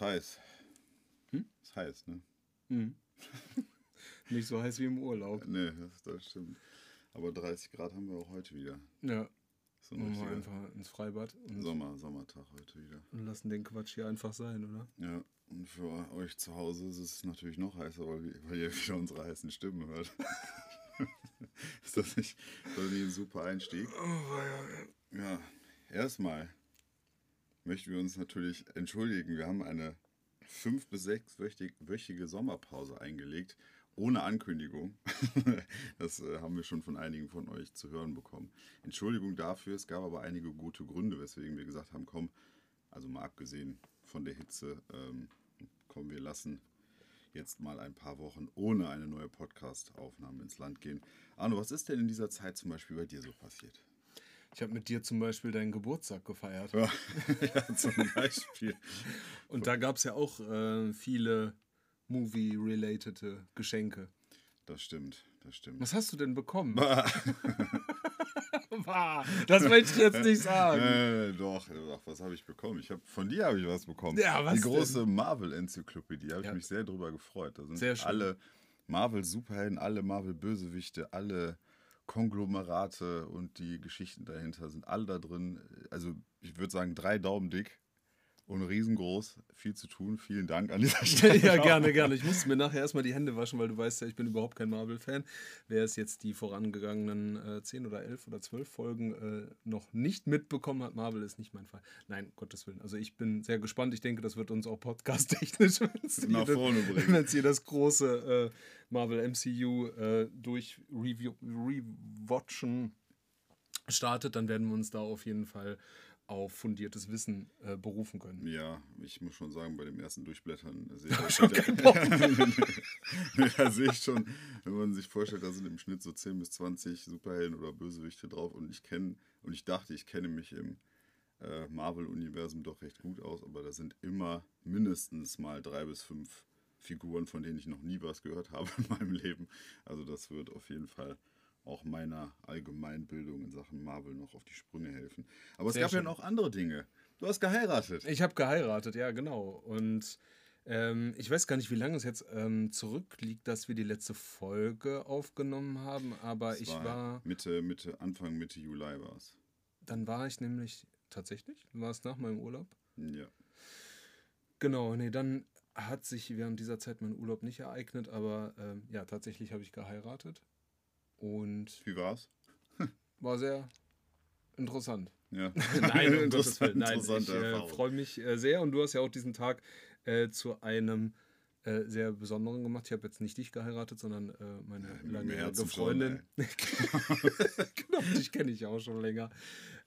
Ist heiß. Hm? Ist heiß, ne? Mhm. Nicht so heiß wie im Urlaub. Nee, das, das stimmt. Aber 30 Grad haben wir auch heute wieder. Ja. So ein Machen wir einfach ins Freibad und, Sommer, Sommertag heute wieder. und lassen den Quatsch hier einfach sein, oder? Ja, und für euch zu Hause ist es natürlich noch heißer, weil, weil ihr wieder unsere heißen Stimmen hört. ist das nicht, ist das nicht ein super Einstieg? Ja, erstmal möchten wir uns natürlich entschuldigen. Wir haben eine fünf- bis sechswöchige Sommerpause eingelegt, ohne Ankündigung. Das äh, haben wir schon von einigen von euch zu hören bekommen. Entschuldigung dafür, es gab aber einige gute Gründe, weswegen wir gesagt haben, komm, also mal abgesehen von der Hitze, ähm, komm, wir lassen jetzt mal ein paar Wochen ohne eine neue Podcast-Aufnahme ins Land gehen. Arno, was ist denn in dieser Zeit zum Beispiel bei dir so passiert? Ich habe mit dir zum Beispiel deinen Geburtstag gefeiert. Ja, ja zum Beispiel. Und da gab es ja auch äh, viele movie-related Geschenke. Das stimmt, das stimmt. Was hast du denn bekommen? Bah, das möchte ich jetzt nicht sagen. Äh, doch, doch, was habe ich bekommen? Ich hab, von dir habe ich was bekommen. Ja, was Die große Marvel-Enzyklopädie, habe ich Ja. mich sehr drüber gefreut. Da sind Sehr schön. alle Marvel-Superhelden, alle Marvel-Bösewichte, alle Konglomerate und die Geschichten dahinter sind alle da drin. Also ich würde sagen, drei Daumen dick und riesengroß. Viel zu tun. Vielen Dank an dieser Stelle. ja, gerne, gerne. Ich musste mir nachher erstmal die Hände waschen, weil du weißt ja, ich bin überhaupt kein Marvel-Fan. Wer es jetzt die vorangegangenen äh, 10 oder 11 oder 12 Folgen äh, noch nicht mitbekommen hat, Marvel ist nicht mein Fall. Nein, Gottes Willen. Also ich bin sehr gespannt. Ich denke, das wird uns auch podcast-technisch wenn es hier das große äh, Marvel MCU äh, durch Review, Rewatchen startet, dann werden wir uns da auf jeden Fall auf fundiertes Wissen äh, berufen können. Ja, ich muss schon sagen, bei dem ersten Durchblättern sehe ich schon da sehe ich schon, wenn man sich vorstellt, da sind im Schnitt so 10 bis 20 Superhelden oder Bösewichte drauf und ich kenne, und ich dachte, ich kenne mich im äh, Marvel-Universum doch recht gut aus, aber da sind immer mindestens mal drei bis fünf Figuren, von denen ich noch nie was gehört habe in meinem Leben. Also das wird auf jeden Fall auch meiner Allgemeinbildung in Sachen Marvel noch auf die Sprünge helfen. Aber es Sehr gab ja schön. noch andere Dinge. Du hast geheiratet. Ich habe geheiratet, ja, genau. Und ähm, ich weiß gar nicht, wie lange es jetzt ähm, zurückliegt, dass wir die letzte Folge aufgenommen haben, aber Es ich war, Mitte, Mitte, Anfang Mitte Juli war es. dann war ich nämlich tatsächlich, war es nach meinem Urlaub. Ja. Genau, nee, dann hat sich während dieser Zeit mein Urlaub nicht ereignet, aber ähm, ja, tatsächlich habe ich geheiratet und Wie war's? war sehr interessant. Ja. Nein, um Willen. Nein, ich äh, freue mich äh, sehr und du hast ja auch diesen Tag äh, zu einem äh, sehr besonderen gemacht. Ich habe jetzt nicht dich geheiratet, sondern äh, meine im langjährige schon, Freundin. genau, dich kenne ich ja auch schon länger.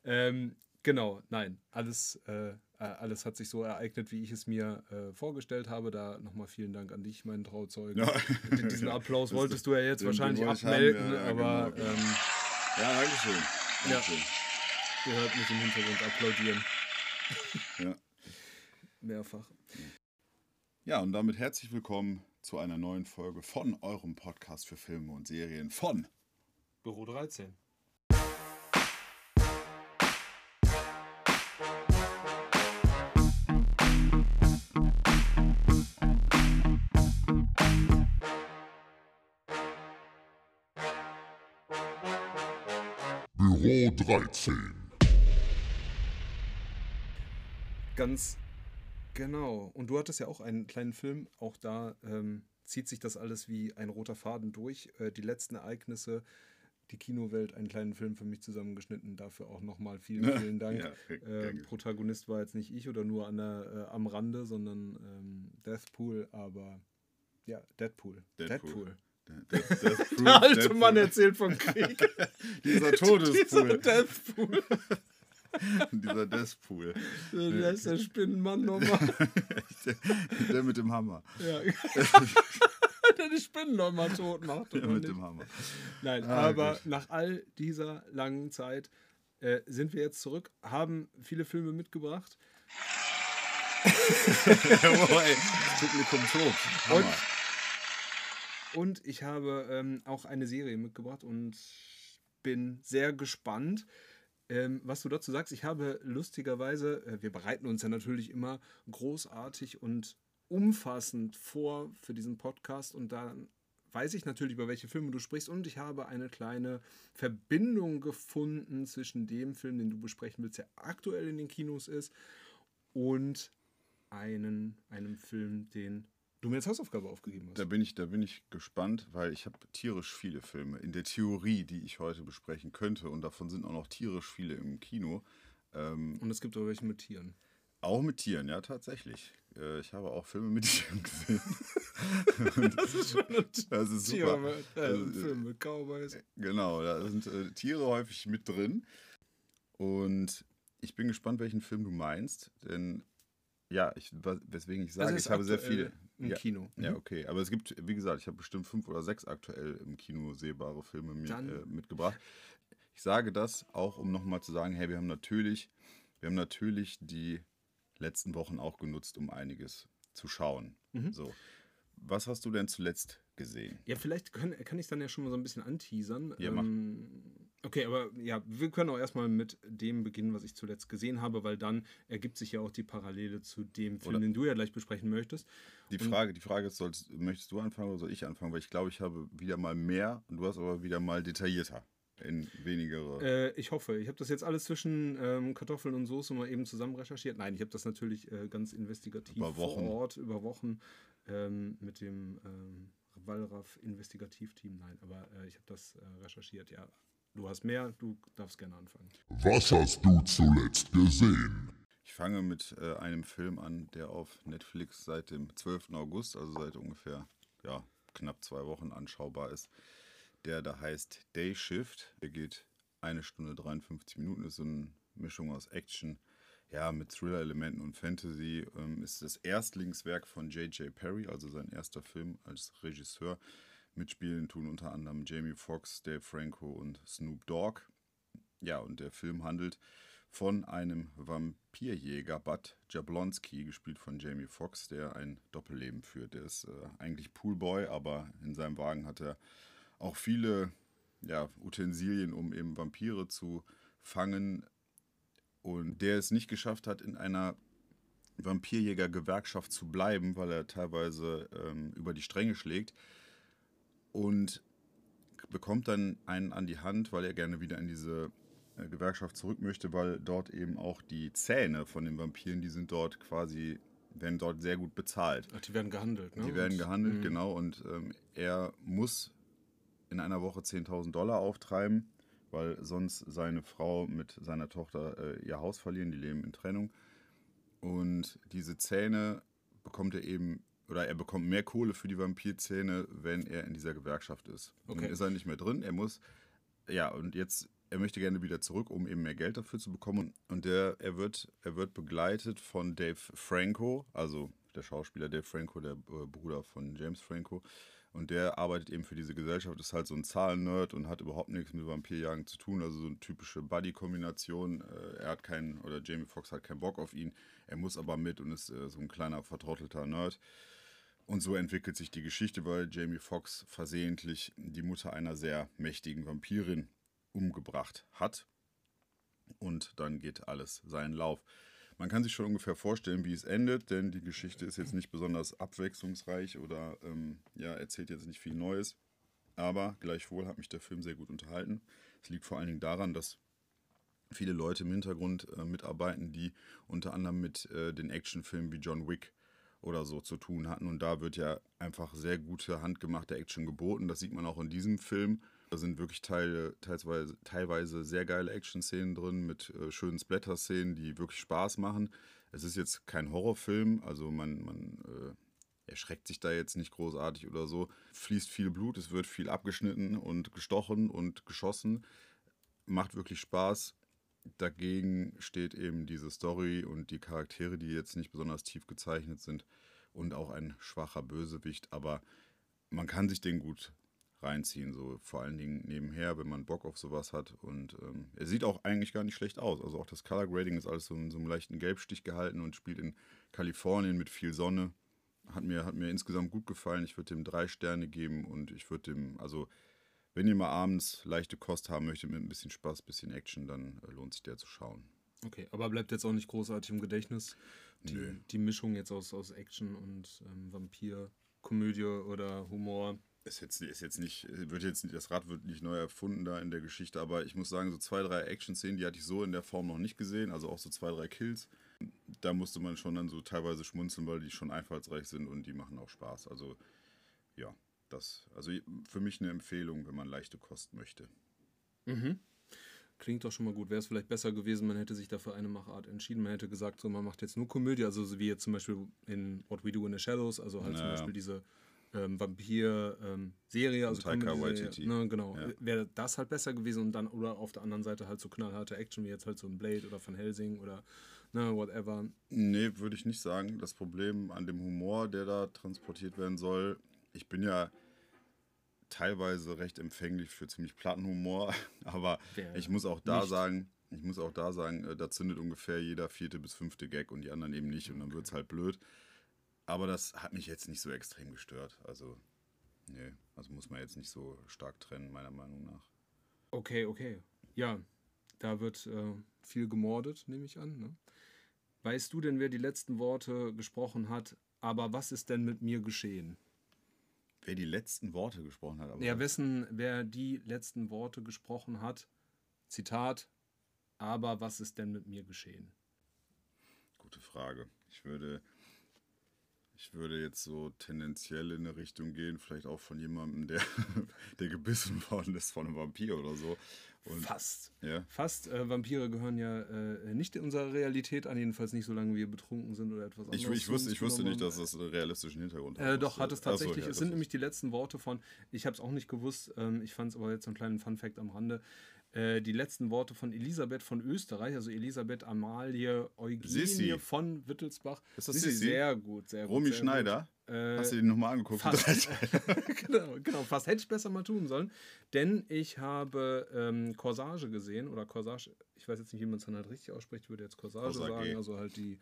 Ähm, genau, nein, alles, äh, alles hat sich so ereignet, wie ich es mir äh, vorgestellt habe. Da nochmal vielen Dank an dich, meinen Trauzeugen. Ja. Diesen Applaus Das- wolltest du ja jetzt wahrscheinlich abmelden, ja, ja, aber genau. ähm, Ja, Dankeschön. Ja. Dankeschön. ihr hört mich im Hintergrund applaudieren. Ja. Mehrfach. ja, und damit herzlich willkommen zu einer neuen Folge von eurem Podcast für Filme und Serien von Büro 13. 13. Ganz genau. Und du hattest ja auch einen kleinen Film. Auch da ähm, zieht sich das alles wie ein roter Faden durch. Äh, die letzten Ereignisse, die Kinowelt, einen kleinen Film für mich zusammengeschnitten. Dafür auch nochmal vielen, vielen Dank. Ja, äh. Protagonist war jetzt nicht ich oder nur an der, äh, am Rande, sondern ähm, Deathpool, aber ja, Deadpool. Deadpool. Der, der, der, Der alte Mann erzählt vom Krieg. Dieser Dieser Todespool. Deathpool. dieser Deathpool. Der ist der Spinnenmann nochmal. Der, der mit dem Hammer. Ja. der die Spinnen nochmal tot macht. Der mit nicht? dem Hammer. Nein, Ah, aber gut. nach all dieser langen Zeit äh, sind wir jetzt zurück, haben viele Filme mitgebracht. Jawohl, ey. Das Publikum tobt. Hammer. Und- Und ich habe ähm, auch eine Serie mitgebracht und bin sehr gespannt. Ähm, was du dazu sagst, ich habe lustigerweise, äh, wir bereiten uns ja natürlich immer großartig und umfassend vor für diesen Podcast und dann weiß ich natürlich, über welche Filme du sprichst und ich habe eine kleine Verbindung gefunden zwischen dem Film, den du besprechen willst, der aktuell in den Kinos ist, und einen, einem Film, den du mir als Hausaufgabe aufgegeben hast. Da bin ich, da bin ich gespannt, weil ich habe tierisch viele Filme in der Theorie, die ich heute besprechen könnte und davon sind auch noch tierisch viele im Kino. Ähm, und es gibt auch welche mit Tieren. Auch mit Tieren, ja, tatsächlich. Äh, ich habe auch Filme mit Tieren gesehen. das ist schon ein das ist super. Tier, äh, also, Film mit Cowboys. Genau, da sind äh, Tiere häufig mit drin. Und ich bin gespannt, welchen Film du meinst, denn ja, ich, weswegen ich sage, ich habe sehr viele. Im ja, Kino. Mhm. Ja, okay. Aber es gibt, wie gesagt, ich habe bestimmt fünf oder sechs aktuell im Kino sehbare Filme mir, äh, mitgebracht. Ich sage das auch, um nochmal zu sagen, hey, wir haben natürlich, wir haben natürlich die letzten Wochen auch genutzt, um einiges zu schauen. Mhm. So. Was hast du denn zuletzt gesehen? Ja, vielleicht kann, kann ich es dann ja schon mal so ein bisschen anteasern. Ja, ähm, okay, aber ja, wir können auch erstmal mit dem beginnen, was ich zuletzt gesehen habe, weil dann ergibt sich ja auch die Parallele zu dem Film, oder den du ja gleich besprechen möchtest. Die Frage, die Frage ist, sollst, möchtest du anfangen oder soll ich anfangen? Weil ich glaube, ich habe wieder mal mehr und du hast aber wieder mal detaillierter in weniger. Äh, ich hoffe. Ich habe das jetzt alles zwischen ähm, Kartoffeln und Soße mal eben zusammen recherchiert. Nein, ich habe das natürlich äh, ganz investigativ über Wochen. vor Ort über Wochen ähm, mit dem ähm, Wallraff Investigativteam. Nein, aber äh, ich habe das äh, recherchiert. Ja, du hast mehr. Du darfst gerne anfangen. Was hast du zuletzt gesehen? Ich fange mit äh, einem Film an, der auf Netflix seit dem 12. August, also seit ungefähr ja, knapp zwei Wochen anschaubar ist der da heißt Day Shift. Der geht eine Stunde 53 Minuten, ist so eine Mischung aus Action, ja, mit Thriller-Elementen und Fantasy. Ähm, ist das Erstlingswerk von J.J. Perry, also sein erster Film als Regisseur. Mitspielen tun unter anderem Jamie Foxx, Dave Franco und Snoop Dogg. Ja, und der Film handelt von einem Vampirjäger, Bud Jablonski, gespielt von Jamie Foxx, der ein Doppelleben führt. Der ist äh, eigentlich Poolboy, aber in seinem Wagen hat er auch viele ja, Utensilien, um eben Vampire zu fangen. Und der es nicht geschafft hat, in einer Vampirjäger-Gewerkschaft zu bleiben, weil er teilweise ähm, über die Stränge schlägt. Und bekommt dann einen an die Hand, weil er gerne wieder in diese äh, Gewerkschaft zurück möchte, weil dort eben auch die Zähne von den Vampiren, die sind dort quasi, werden dort sehr gut bezahlt. Ach, die werden gehandelt, ne? Die werden gehandelt, mhm. genau. Und ähm, er muss in einer Woche 10.000 Dollar auftreiben, weil sonst seine Frau mit seiner Tochter äh, ihr Haus verlieren, die leben in Trennung. Und diese Zähne bekommt er eben, oder er bekommt mehr Kohle für die Vampirzähne, wenn er in dieser Gewerkschaft ist. Okay. Dann ist er nicht mehr drin, er muss, ja, und jetzt, er möchte gerne wieder zurück, um eben mehr Geld dafür zu bekommen. Und der, er, wird, er wird begleitet von Dave Franco, also der Schauspieler Dave Franco, der äh, Bruder von James Franco, und der arbeitet eben für diese Gesellschaft, ist halt so ein Zahlen-Nerd und hat überhaupt nichts mit Vampirjagen zu tun. Also so eine typische Buddy-Kombination. Äh, er hat keinen, oder Jamie Foxx hat keinen Bock auf ihn. Er muss aber mit und ist äh, so ein kleiner vertrottelter Nerd. Und so entwickelt sich die Geschichte, weil Jamie Foxx versehentlich die Mutter einer sehr mächtigen Vampirin umgebracht hat. Und dann geht alles seinen Lauf. Man kann sich schon ungefähr vorstellen, wie es endet, denn die Geschichte ist jetzt nicht besonders abwechslungsreich oder ähm, ja, erzählt jetzt nicht viel Neues. Aber gleichwohl hat mich der Film sehr gut unterhalten. Es liegt vor allen Dingen daran, dass viele Leute im Hintergrund äh, mitarbeiten, die unter anderem mit äh, den Actionfilmen wie John Wick oder so zu tun hatten. Und da wird ja einfach sehr gute handgemachte Action geboten. Das sieht man auch in diesem Film. Da sind wirklich Teile, teilweise, teilweise sehr geile Action-Szenen drin mit äh, schönen Splatter-Szenen, die wirklich Spaß machen. Es ist jetzt kein Horrorfilm, also man, man äh, erschreckt sich da jetzt nicht großartig oder so. Fließt viel Blut, es wird viel abgeschnitten und gestochen und geschossen. Macht wirklich Spaß. Dagegen steht eben diese Story und die Charaktere, die jetzt nicht besonders tief gezeichnet sind und auch ein schwacher Bösewicht, aber man kann sich den gut reinziehen, so vor allen Dingen nebenher, wenn man Bock auf sowas hat. Und ähm, er sieht auch eigentlich gar nicht schlecht aus. Also auch das Color Grading ist alles so in so einem leichten Gelbstich gehalten und spielt in Kalifornien mit viel Sonne. Hat mir, hat mir insgesamt gut gefallen. Ich würde dem drei Sterne geben und ich würde dem, also wenn ihr mal abends leichte Kost haben möchtet mit ein bisschen Spaß, ein bisschen Action, dann äh, lohnt sich der zu schauen. Okay, aber bleibt jetzt auch nicht großartig im Gedächtnis. Die, Nö. die Mischung jetzt aus, aus Action und ähm, Vampir, Komödie oder Humor. ist jetzt, ist jetzt nicht, wird jetzt das Rad wird nicht neu erfunden da in der Geschichte, aber ich muss sagen, so zwei, drei Action-Szenen, die hatte ich so in der Form noch nicht gesehen, also auch so zwei, drei Kills. Da musste man schon dann so teilweise schmunzeln, weil die schon einfallsreich sind und die machen auch Spaß. Also ja, das, also für mich eine Empfehlung, wenn man leichte Kost möchte. Klingt doch schon mal gut. Wäre es vielleicht besser gewesen, man hätte sich dafür eine Machart entschieden. Man hätte gesagt, so, man macht jetzt nur Komödie, also so wie jetzt zum Beispiel in What We Do in the Shadows, also halt zum Naja. Beispiel diese ähm, Vampir-Serie, also Taika. Waititi. Ne, genau. Ja. Wäre das halt besser gewesen und dann, oder auf der anderen Seite halt so knallharte Action, wie jetzt halt so ein Blade oder Van Helsing oder ne, whatever. Nee, würde ich nicht sagen. Das Problem an dem Humor, der da transportiert werden soll, ich bin ja teilweise recht empfänglich für ziemlich platten Humor, aber Wer ich muss auch da nicht? sagen, ich muss auch da sagen, äh, da zündet ungefähr jeder vierte bis fünfte Gag und die anderen eben nicht und dann wird es halt blöd. Aber das hat mich jetzt nicht so extrem gestört. Also, nee, also muss man jetzt nicht so stark trennen, meiner Meinung nach. Okay, okay. Ja, da wird äh, viel gemordet, nehme ich an. Ne? Weißt du denn, wer die letzten Worte gesprochen hat? Aber was ist denn mit mir geschehen? Wer die letzten Worte gesprochen hat, aber Ja, wessen, wer die letzten Worte gesprochen hat? Zitat. Aber was ist denn mit mir geschehen? Gute Frage. Ich würde, ich würde jetzt so tendenziell in eine Richtung gehen, vielleicht auch von jemandem, der, der gebissen worden ist von einem Vampir oder so. Und, Fast. Ja. Fast. Äh, Vampire gehören ja äh, nicht in unserer Realität an, jedenfalls nicht, solange wir betrunken sind oder etwas Ich, anderes. ich, wusste, zu ich wusste nicht, dass das einen realistischen Hintergrund Äh, doch, hat es so, tatsächlich. ja, es sind nämlich die letzten Worte von, ich habe es auch nicht gewusst, ähm, ich fand es aber jetzt so einen kleinen Fun-Fact am Rande. Äh, die letzten Worte von Elisabeth von Österreich, also Elisabeth Amalie Eugenie Sissi. von Wittelsbach. Ist das Sissi, Sissi? Sehr gut, sehr gut. Romy sehr Schneider? Gut. Äh, Hast du den nochmal angeguckt? Fast. genau, genau, fast hätte ich besser mal tun sollen. Denn ich habe ähm, Corsage gesehen oder Corsage, ich weiß jetzt nicht, wie man es dann halt richtig ausspricht, ich würde jetzt Corsage Corsage. sagen, also halt die,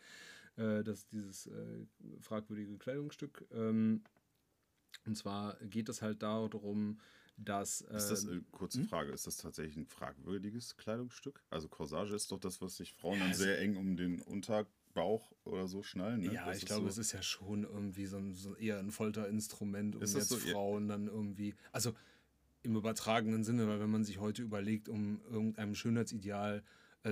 äh, das, dieses äh, fragwürdige Kleidungsstück. Ähm, und zwar geht es halt darum, dass. Ist das, äh, kurze Frage, ist das tatsächlich ein fragwürdiges Kleidungsstück? Also Corsage ist doch das, was sich Frauen dann sehr eng um den Unterbauch oder so schnallen. Ne? Ja, Das ich glaube, so, es ist ja schon irgendwie so, ein, so eher ein Folterinstrument, um jetzt so? Frauen dann irgendwie. Also im übertragenen Sinne, weil wenn man sich heute überlegt, um irgendeinem Schönheitsideal äh,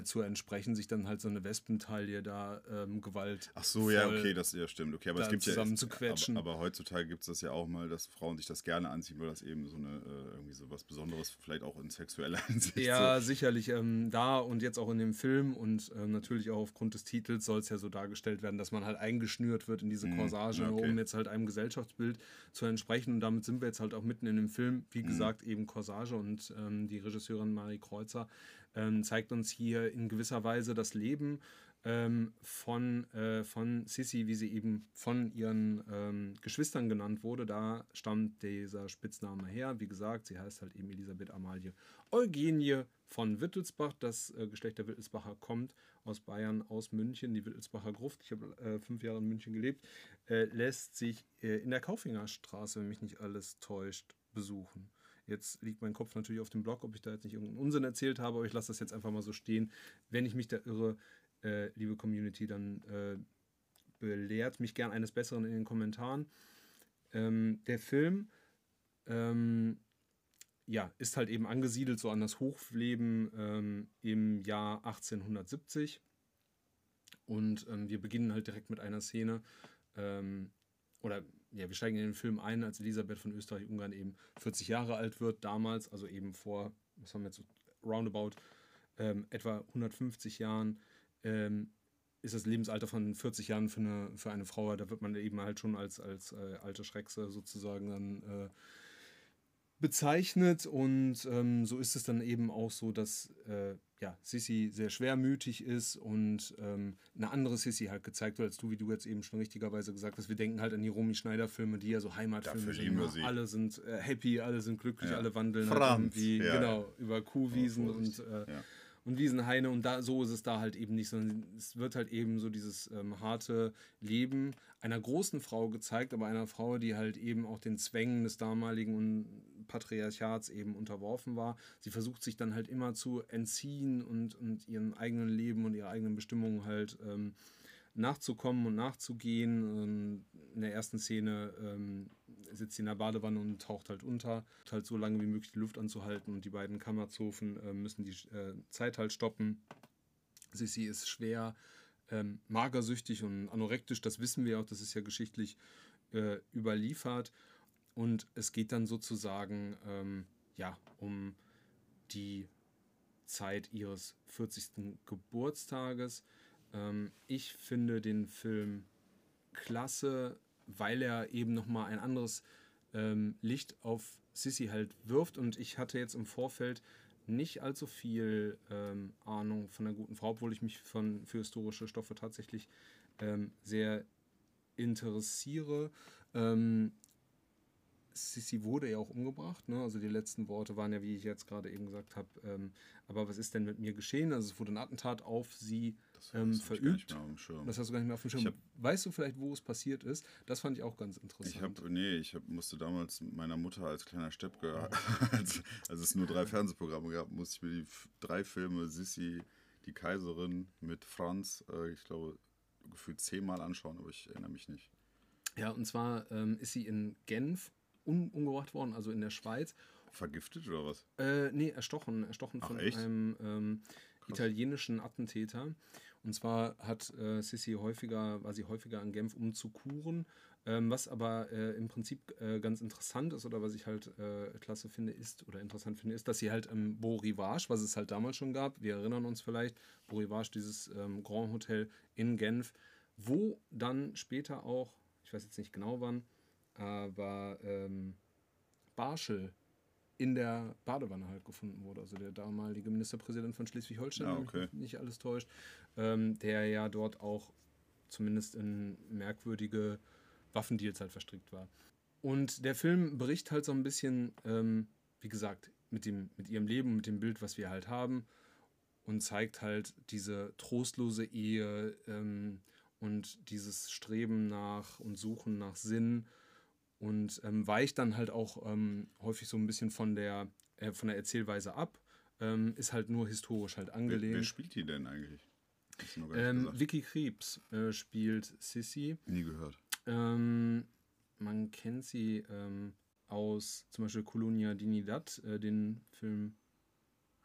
zu entsprechen, sich dann halt so eine Wespentaille da ähm, Gewalt. Ach so, ja, okay, das ja stimmt. Okay, aber es gibt zusammen ja zu quetschen. Aber, aber heutzutage gibt es das ja auch mal, dass Frauen sich das gerne anziehen, weil das eben so eine äh, irgendwie so was Besonderes, vielleicht auch in sexueller Hinsicht. Ja, so. sicherlich ähm, da und jetzt auch in dem Film und ähm, natürlich auch aufgrund des Titels soll es ja so dargestellt werden, dass man halt eingeschnürt wird in diese Corsage, ja, nur okay. um jetzt halt einem Gesellschaftsbild zu entsprechen. Und damit sind wir jetzt halt auch mitten in dem Film. Wie gesagt, eben Corsage und ähm, die Regisseurin Marie Kreuzer ähm, zeigt uns hier in gewisser Weise das Leben ähm, von, äh, von Sissy, wie sie eben von ihren ähm, Geschwistern genannt wurde. Da stammt dieser Spitzname her. Wie gesagt, sie heißt halt eben Elisabeth Amalie Eugenie von Wittelsbach. Das äh, Geschlecht der Wittelsbacher kommt aus Bayern, aus München. Die Wittelsbacher Gruft, ich habe äh, fünf Jahre in München gelebt, äh, lässt sich äh, in der Kaufingerstraße, wenn mich nicht alles täuscht, besuchen. Jetzt liegt mein Kopf natürlich auf dem Blog, ob ich da jetzt nicht irgendeinen Unsinn erzählt habe, aber ich lasse das jetzt einfach mal so stehen. Wenn ich mich da irre, äh, liebe Community, dann äh, belehrt mich gern eines Besseren in den Kommentaren. Ähm, der Film ähm, ja, ist halt eben angesiedelt so an das Hochleben ähm, im Jahr 1870. Und ähm, wir beginnen halt direkt mit einer Szene, ähm, oder ja, wir steigen in den Film ein, als Elisabeth von Österreich-Ungarn eben 40 Jahre alt wird, damals, also eben vor, was haben wir jetzt so, roundabout, ähm, etwa 150 Jahren, ähm, ist das Lebensalter von 40 Jahren für eine, für eine Frau, da wird man eben halt schon als, als äh, alte Schreckse sozusagen dann äh, bezeichnet und ähm, so ist es dann eben auch so, dass äh, ja, Sissy sehr schwermütig ist und ähm, eine andere Sissy halt gezeigt wird, als du, wie du jetzt eben schon richtigerweise gesagt hast. Wir denken halt an die Romy Schneider-Filme, die ja so Heimatfilme sind. ne? Alle sind äh, happy, alle sind glücklich, Ja. alle wandeln Franz, halt irgendwie ja, genau, über Kuhwiesen und, äh, und Wiesenhaine und da so ist es da halt eben nicht, sondern es wird halt eben so dieses ähm, harte Leben einer großen Frau gezeigt, aber einer Frau, die halt eben auch den Zwängen des damaligen und Patriarchats eben unterworfen war. Sie versucht sich dann halt immer zu entziehen und, und ihren eigenen Leben und ihre eigenen Bestimmungen halt ähm, nachzukommen und nachzugehen. In der ersten Szene ähm, sitzt sie in der Badewanne und taucht halt unter, halt so lange wie möglich die Luft anzuhalten und die beiden Kammerzofen äh, müssen die äh, Zeit halt stoppen. Sissy ist schwer ähm, magersüchtig und anorektisch, das wissen wir auch, das ist ja geschichtlich äh, überliefert. Und es geht dann sozusagen ähm, ja, um die Zeit ihres 40. Geburtstages. Ähm, ich finde den Film klasse, weil er eben nochmal ein anderes ähm, Licht auf Sissy halt wirft. Und ich hatte jetzt im Vorfeld nicht allzu viel ähm, Ahnung von der guten Frau, obwohl ich mich von, für historische Stoffe tatsächlich ähm, sehr interessiere. Ähm, Sissi wurde ja auch umgebracht. Ne? Also die letzten Worte waren ja, wie ich jetzt gerade eben gesagt habe, ähm, aber was ist denn mit mir geschehen? Also es wurde ein Attentat auf sie ähm, verübt. Das hast du gar nicht mehr auf dem Schirm. Hab, weißt du vielleicht, wo es passiert ist? Das fand ich auch ganz interessant. Ich habe, nee, ich hab, musste damals meiner Mutter als kleiner Steppke, als, als es nur drei Fernsehprogramme gab, musste ich mir die drei Filme Sissi, die Kaiserin mit Franz, äh, ich glaube, gefühlt zehnmal anschauen, aber ich erinnere mich nicht. Ja, und zwar ähm, ist sie in Genf um, umgebracht worden, also in der Schweiz. Vergiftet oder was? Äh, nee, erstochen. Erstochen Ach, von echt? einem ähm, italienischen Attentäter. Und zwar hat äh, Sissi häufiger, war sie häufiger in Genf, um zu kuren. Ähm, was aber äh, im Prinzip äh, ganz interessant ist oder was ich halt äh, klasse finde, ist oder interessant finde, ist, dass sie halt im Beau Rivage, was es halt damals schon gab, wir erinnern uns vielleicht, Beau Rivage, dieses ähm, Grand Hotel in Genf, wo dann später auch, ich weiß jetzt nicht genau wann, aber ähm, Barschel in der Badewanne halt gefunden wurde. Also der damalige Ministerpräsident von Schleswig-Holstein, ah, okay. wenn mich nicht alles täuscht, ähm, der ja dort auch zumindest in merkwürdige Waffendeals halt verstrickt war. Und der Film berichtet halt so ein bisschen, ähm, wie gesagt, mit, dem, mit ihrem Leben, mit dem Bild, was wir halt haben und zeigt halt diese trostlose Ehe ähm, und dieses Streben nach und Suchen nach Sinn und ähm, weicht dann halt auch ähm, häufig so ein bisschen von der, äh, von der Erzählweise ab. Ähm, ist halt nur historisch halt angelehnt. Wer, wer spielt die denn eigentlich? Ähm, Vicky Krebs äh, spielt Sissy. Nie gehört. Ähm, man kennt sie ähm, aus zum Beispiel Colonia Dinidad, äh, den Film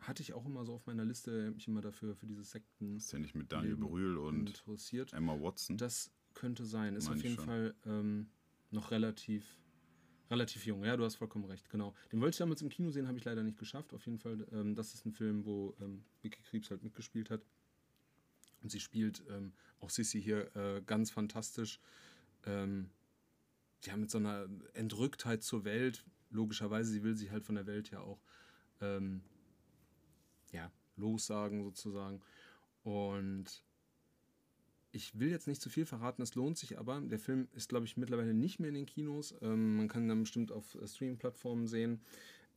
hatte ich auch immer so auf meiner Liste, mich immer dafür für diese Sekten. Ist ja nicht mit Daniel Brühl und interessiert. Emma Watson? Das könnte sein. Ist Meine auf jeden Fall ähm, noch relativ, relativ jung. Ja, du hast vollkommen recht, genau. Den wollte ich damals im Kino sehen, habe ich leider nicht geschafft. Auf jeden Fall, ähm, das ist ein Film, wo ähm, Krebs halt mitgespielt hat. Und sie spielt ähm, auch Sissy hier äh, ganz fantastisch. Ähm, ja, mit so einer Entrücktheit zur Welt. Logischerweise, sie will sich halt von der Welt ja auch ähm, ja, lossagen sozusagen. Und ich will jetzt nicht zu viel verraten, es lohnt sich aber. Der Film ist, glaube ich, mittlerweile nicht mehr in den Kinos. Ähm, man kann ihn dann bestimmt auf äh, Streaming-Plattformen sehen.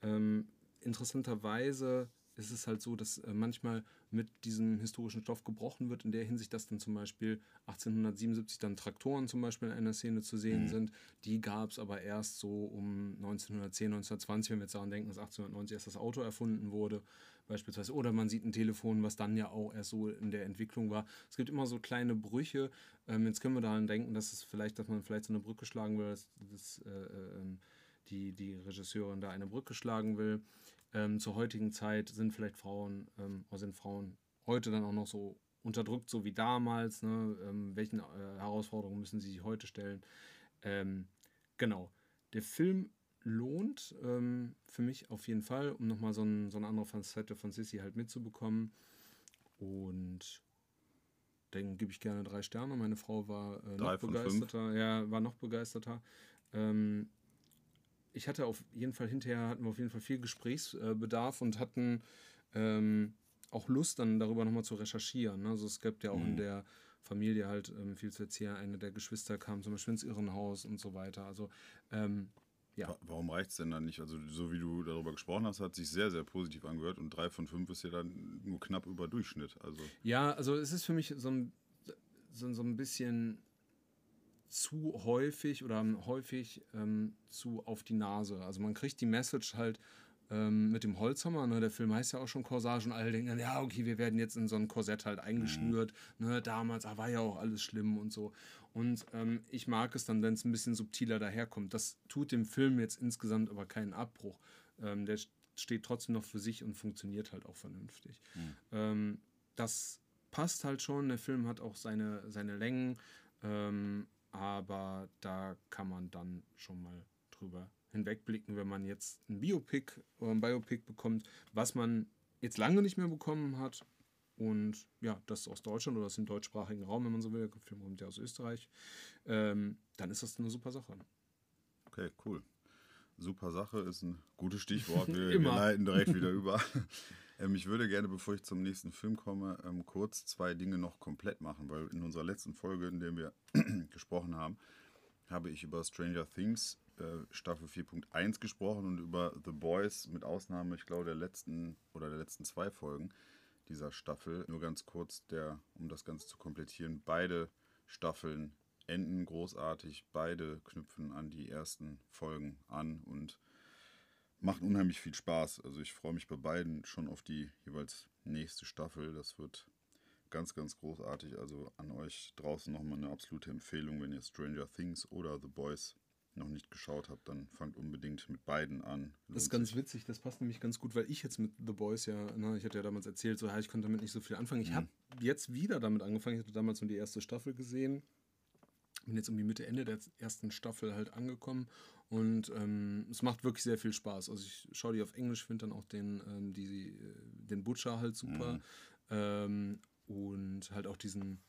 Ähm, interessanterweise ist es halt so, dass äh, manchmal mit diesem historischen Stoff gebrochen wird, in der Hinsicht, dass dann zum Beispiel 1877 dann Traktoren zum Beispiel in einer Szene zu sehen mhm. sind. Die gab es aber erst so um 1910, 1920, wenn wir jetzt daran denken, dass 1890 erst das Auto erfunden wurde, beispielsweise. Oder man sieht ein Telefon, was dann ja auch erst so in der Entwicklung war. Es gibt immer so kleine Brüche. Ähm, jetzt können wir daran denken, dass es vielleicht, dass man vielleicht so eine Brücke schlagen will, dass, dass äh, äh, die, die Regisseurin da eine Brücke schlagen will ähm, zur heutigen Zeit sind vielleicht Frauen, ähm, sind Frauen heute dann auch noch so unterdrückt, so wie damals. Ne? Ähm, welchen äh, Herausforderungen müssen sie sich heute stellen? Ähm, genau. Der Film lohnt ähm, für mich auf jeden Fall, um nochmal so, ein, so eine andere Facette von Sissy halt mitzubekommen. Und dann gebe ich gerne drei Sterne. Meine Frau war äh, noch begeisterter. Ja, war noch begeisterter. Ähm, ich hatte auf jeden Fall hinterher hatten wir auf jeden Fall viel Gesprächsbedarf und hatten ähm, auch Lust dann darüber nochmal zu recherchieren. Also es gibt ja auch mhm. in der Familie halt ähm, viel zu erzählen. Eine der Geschwister kam zum Beispiel ins Irrenhaus und so weiter. Also ähm, ja. Warum reicht es denn dann nicht? Also, so wie du darüber gesprochen hast, hat sich sehr, sehr positiv angehört und drei von fünf ist ja dann nur knapp über Durchschnitt. Also. Ja, also es ist für mich so ein, so, so ein bisschen zu häufig oder häufig ähm, zu auf die Nase. Also man kriegt die Message halt ähm, mit dem Holzhammer, ne? der Film heißt ja auch schon Corsage und alle denken, ja, okay, wir werden jetzt in so ein Korsett halt eingeschnürt. Mhm. Ne? Damals ah, war ja auch alles schlimm und so. Und ähm, ich mag es dann, wenn es ein bisschen subtiler daherkommt. Das tut dem Film jetzt insgesamt aber keinen Abbruch. Ähm, der steht trotzdem noch für sich und funktioniert halt auch vernünftig. Mhm. das passt halt schon. Der Film hat auch seine, seine Längen, ähm, aber da kann man dann schon mal drüber hinwegblicken, wenn man jetzt ein Biopic oder ein Biopic bekommt, was man jetzt lange nicht mehr bekommen hat. Und ja, das aus Deutschland oder aus dem deutschsprachigen Raum, wenn man so will, der Film kommt ja aus Österreich, ähm, dann ist das eine super Sache. Okay, cool. Super Sache ist ein gutes Stichwort. Wir, wir leiten direkt wieder über. Ähm, ich würde gerne, bevor ich zum nächsten Film komme, ähm, kurz zwei Dinge noch komplett machen, weil in unserer letzten Folge, in der wir gesprochen haben, habe ich über Stranger Things Staffel 4.1 gesprochen und über The Boys mit Ausnahme, ich glaube, der letzten oder der letzten zwei Folgen dieser Staffel. Nur ganz kurz, der, um das Ganze zu komplettieren, beide Staffeln enden großartig, beide knüpfen an die ersten Folgen an und machen unheimlich viel Spaß. Also ich freue mich bei beiden schon auf die jeweils nächste Staffel. Das wird ganz, ganz großartig. Also an euch draußen nochmal eine absolute Empfehlung, wenn ihr Stranger Things oder The Boys noch nicht geschaut habt, dann fangt unbedingt mit beiden an. Lohnt das ist ganz sich. witzig, das passt nämlich ganz gut, weil ich jetzt mit The Boys ja, ne, ich hatte ja damals erzählt, so, ja, ich konnte damit nicht so viel anfangen. Ich mhm. habe jetzt wieder damit angefangen, ich hatte damals nur die erste Staffel gesehen, bin jetzt irgendwie Mitte, Ende der ersten Staffel halt angekommen und ähm, es macht wirklich sehr viel Spaß. Also ich schaue die auf Englisch, finde dann auch den, ähm, die, den Butcher halt super mhm. ähm, und halt auch diesen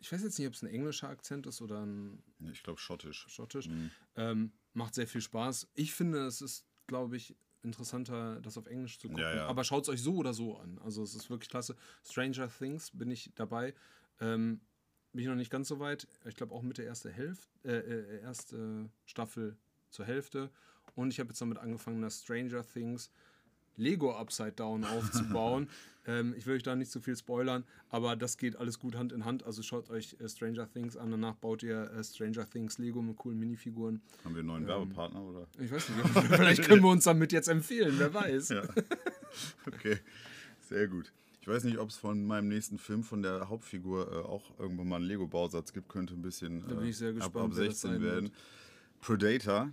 ich weiß jetzt nicht, ob es ein englischer Akzent ist oder ein. Ich glaube schottisch. Schottisch. Mhm. Ähm, macht sehr viel Spaß. Ich finde, es ist, glaube ich, interessanter, das auf Englisch zu gucken. Ja, ja. Aber schaut es euch so oder so an. Also es ist wirklich klasse. Stranger Things bin ich dabei. Ähm, bin ich noch nicht ganz so weit. Ich glaube auch mit der erste Hälfte, äh, äh, erste Staffel zur Hälfte. Und ich habe jetzt damit angefangen, dass Stranger Things Lego Upside Down aufzubauen. ähm, ich will euch da nicht zu viel spoilern, aber das geht alles gut Hand in Hand. Also schaut euch äh, Stranger Things an, danach baut ihr äh, Stranger Things Lego mit coolen Minifiguren. Haben wir einen neuen ähm, Werbepartner oder? Ich weiß nicht, vielleicht können wir uns damit jetzt empfehlen, wer weiß. Ja. Okay, sehr gut. Ich weiß nicht, ob es von meinem nächsten Film von der Hauptfigur äh, auch irgendwann mal einen Lego-Bausatz gibt, könnte ein bisschen äh, ab, ab 16 werden. Predator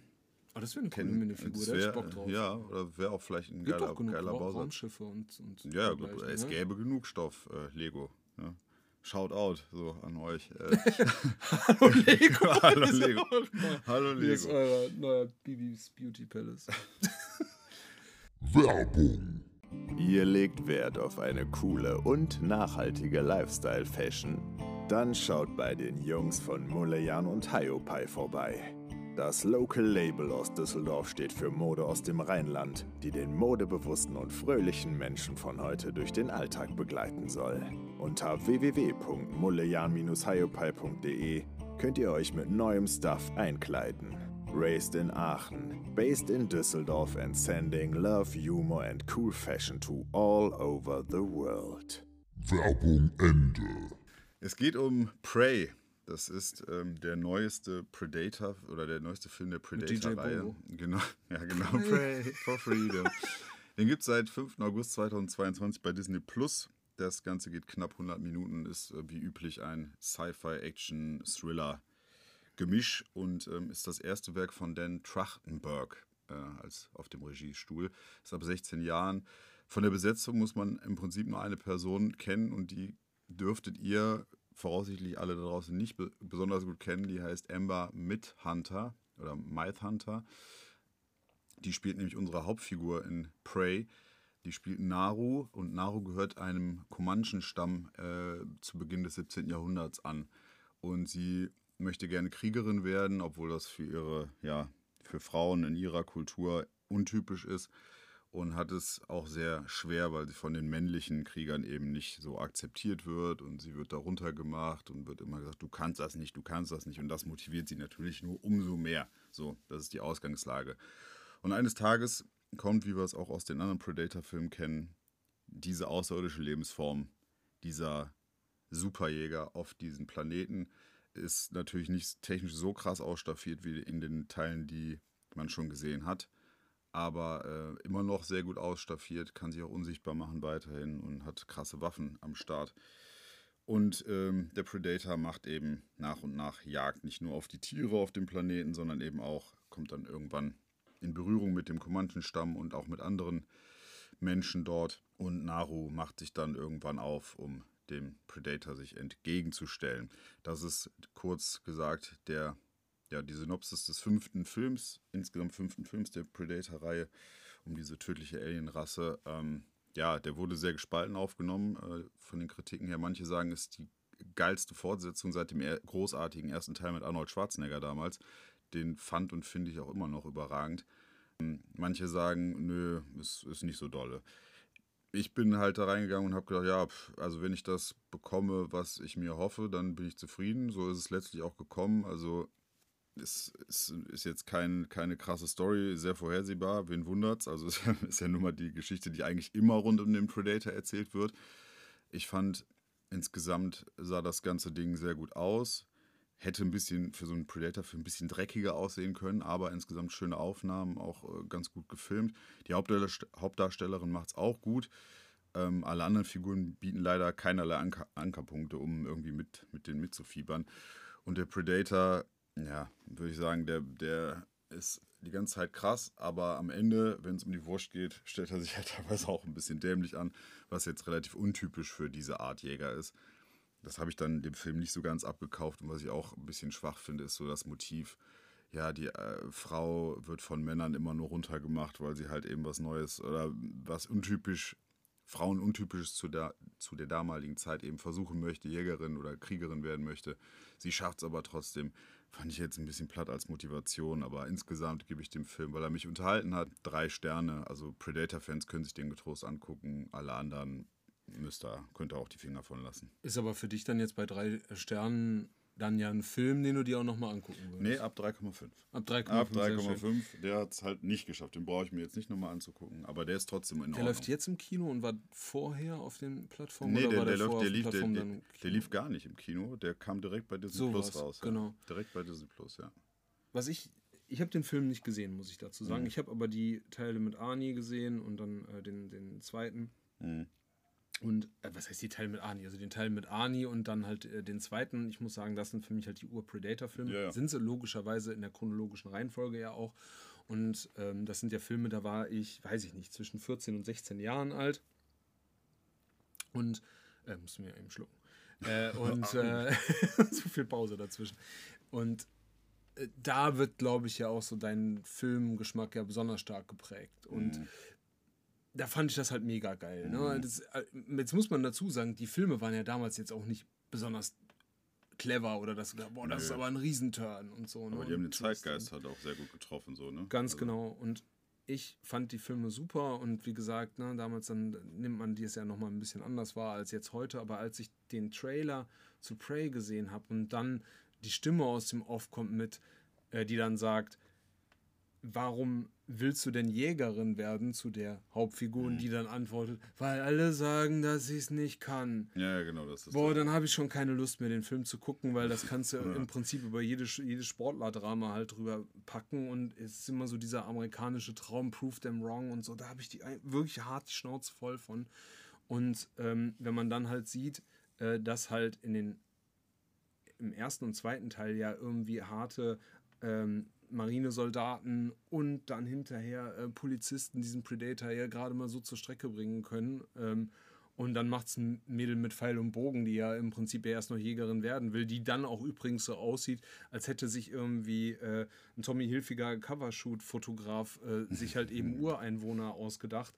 aber das wäre eine coole Minifigur, da hätte ich Bock drauf. Ja, oder wäre auch vielleicht ein geiler, genug geiler Bausatz. Raumschiffe und, und Ja, gut, es ne? gäbe genug Stoff, äh, Lego. Ne? Shout out so an euch. Äh. Hallo Lego. Hallo Lego. Hallo Lego. Hier ist euer neuer Bibis Beauty Palace. Werbung. Ihr legt Wert auf eine coole und nachhaltige Lifestyle-Fashion. Dann schaut bei den Jungs von Mulejan und Hiopai vorbei. Das Local Label aus Düsseldorf steht für Mode aus dem Rheinland, die den modebewussten und fröhlichen Menschen von heute durch den Alltag begleiten soll. Unter www.mullejan-hyopai.de könnt ihr euch mit neuem Stuff einkleiden. Raised in Aachen, based in Düsseldorf and sending love, humor and cool fashion to all over the world. Werbung Ende. Es geht um Prey, das ist ähm, der neueste Predator oder der neueste Film der Predator-Reihe. Genau, ja, genau. Pray for Freedom. Den gibt es seit 5. August 2022 bei Disney Plus. Das Ganze geht knapp 100 Minuten, ist äh, wie üblich ein Sci-Fi-Action-Thriller-Gemisch und ähm, ist das erste Werk von Dan Trachtenberg äh, als auf dem Regiestuhl. Ist ab 16 Jahren. Von der Besetzung muss man im Prinzip nur eine Person kennen und die dürftet ihr voraussichtlich alle da draußen nicht be besonders gut kennen. Die heißt Amber Midhunter oder Mythhunter. Die spielt nämlich unsere Hauptfigur in Prey. Die spielt Naru und Naru gehört einem Comanchen-Stamm äh, zu Beginn des 17. Jahrhunderts an. Und sie möchte gerne Kriegerin werden, obwohl das für ihre, ja, für Frauen in ihrer Kultur untypisch ist und hat es auch sehr schwer, weil sie von den männlichen Kriegern eben nicht so akzeptiert wird und sie wird darunter gemacht und wird immer gesagt, du kannst das nicht, du kannst das nicht und das motiviert sie natürlich nur umso mehr. So, das ist die Ausgangslage. Und eines Tages kommt, wie wir es auch aus den anderen Predator-Filmen kennen, diese außerirdische Lebensform, dieser Superjäger auf diesen Planeten. ist natürlich nicht technisch so krass ausstaffiert wie in den Teilen, die man schon gesehen hat. Aber äh, immer noch sehr gut ausstaffiert, kann sich auch unsichtbar machen weiterhin und hat krasse Waffen am Start. Und ähm, der Predator macht eben nach und nach Jagd, nicht nur auf die Tiere auf dem Planeten, sondern eben auch, kommt dann irgendwann in Berührung mit dem Comanchen-Stamm und auch mit anderen Menschen dort. Und Naru macht sich dann irgendwann auf, um dem Predator sich entgegenzustellen. Das ist kurz gesagt der, ja, die Synopsis des fünften Films, insgesamt fünften Films der Predator-Reihe um diese tödliche Alienrasse. Ähm, ja, der wurde sehr gespalten aufgenommen äh, von den Kritiken her. Manche sagen, es ist die geilste Fortsetzung seit dem er großartigen ersten Teil mit Arnold Schwarzenegger damals. Den fand und finde ich auch immer noch überragend. Ähm, manche sagen, nö, es ist nicht so dolle. Ich bin halt da reingegangen und habe gedacht, ja, also wenn ich das bekomme, was ich mir hoffe, dann bin ich zufrieden. So ist es letztlich auch gekommen. Also es, es ist jetzt kein, keine krasse Story, sehr vorhersehbar, wen wundert's. Also es ist ja nun mal die Geschichte, die eigentlich immer rund um den Predator erzählt wird. Ich fand, insgesamt sah das ganze Ding sehr gut aus. Hätte ein bisschen für so einen Predator für ein bisschen dreckiger aussehen können, aber insgesamt schöne Aufnahmen, auch äh, ganz gut gefilmt. Die Hauptdarstellerin macht es auch gut. Ähm, alle anderen Figuren bieten leider keinerlei Anker Ankerpunkte, um irgendwie mit, mit denen mitzufiebern. Und der Predator ja, würde ich sagen, der, der ist die ganze Zeit krass, aber am Ende, wenn es um die Wurst geht, stellt er sich halt teilweise auch ein bisschen dämlich an, was jetzt relativ untypisch für diese Art Jäger ist. Das habe ich dann dem Film nicht so ganz abgekauft und was ich auch ein bisschen schwach finde, ist so das Motiv, ja, die äh, Frau wird von Männern immer nur runtergemacht, weil sie halt eben was Neues oder was untypisch, Frauen untypisches zu der, zu der damaligen Zeit eben versuchen möchte, Jägerin oder Kriegerin werden möchte. Sie schafft es aber trotzdem. Fand ich jetzt ein bisschen platt als Motivation, aber insgesamt gebe ich dem Film, weil er mich unterhalten hat, drei Sterne. Also Predator-Fans können sich den getrost angucken, alle anderen könnt ihr auch die Finger von lassen. Ist aber für dich dann jetzt bei drei Sternen dann ja ein Film, den du dir auch nochmal angucken würdest. Nee, ab 3,5. Ab 3,5. Ab 3,5. Der hat es halt nicht geschafft. Den brauche ich mir jetzt nicht nochmal anzugucken. Aber der ist trotzdem in der Ordnung. Der läuft jetzt im Kino und war vorher auf den Plattformen? Nee, der, der, der, läuft, der, lief, der, der, der lief gar nicht im Kino. Der kam direkt bei Disney So Plus was, raus. genau. Ja. Direkt bei Disney Plus, ja. Was ich. Ich habe den Film nicht gesehen, muss ich dazu sagen. Mhm. Ich habe aber die Teile mit Arnie gesehen und dann äh, den, den zweiten. Mhm. Und äh, was heißt die Teil mit Arnie? Also den Teil mit Arnie und dann halt äh, den zweiten. Ich muss sagen, das sind für mich halt die Ur-Predator-Filme. Ja, ja. Sind sie logischerweise in der chronologischen Reihenfolge ja auch. Und ähm, das sind ja Filme, da war ich, weiß ich nicht, zwischen 14 und 16 Jahren alt. Und, äh, mussten wir eben schlucken. Äh, und äh, so viel Pause dazwischen. Und äh, da wird, glaube ich, ja auch so dein Filmgeschmack ja besonders stark geprägt. Und Mhm. Da fand ich das halt mega geil. Ne? Das, äh, jetzt muss man dazu sagen, die Filme waren ja damals jetzt auch nicht besonders clever oder das, boah, das ist Nö. aber ein Riesenturn und so. Aber ne? die haben den Zeitgeist halt auch sehr gut getroffen, so, ne? Ganz Also, genau. Und ich fand die Filme super und wie gesagt, ne, damals dann nimmt man die es ja nochmal ein bisschen anders wahr als jetzt heute. Aber als ich den Trailer zu Prey gesehen habe und dann die Stimme aus dem Off kommt mit, äh, die dann sagt, warum willst du denn Jägerin werden zu der Hauptfigur und die dann antwortet, weil alle sagen, dass ich es nicht kann. Ja, ja, genau, das ist Boah, dann habe ich schon keine Lust mehr, den Film zu gucken, weil das kannst du im Prinzip über jedes, jedes Sportlerdrama halt drüber packen und es ist immer so dieser amerikanische Traum, prove them wrong und so. Da habe ich die wirklich hart die Schnauze voll von. Und ähm, wenn man dann halt sieht, äh, dass halt in den im ersten und zweiten Teil ja irgendwie harte ähm, Marinesoldaten und dann hinterher äh, Polizisten diesen Predator ja gerade mal so zur Strecke bringen können. Ähm, und dann macht es ein Mädel mit Pfeil und Bogen, die ja im Prinzip ja erst noch Jägerin werden will, die dann auch übrigens so aussieht, als hätte sich irgendwie äh, ein Tommy Hilfiger Covershoot-Fotograf äh, sich halt eben Ureinwohner ausgedacht.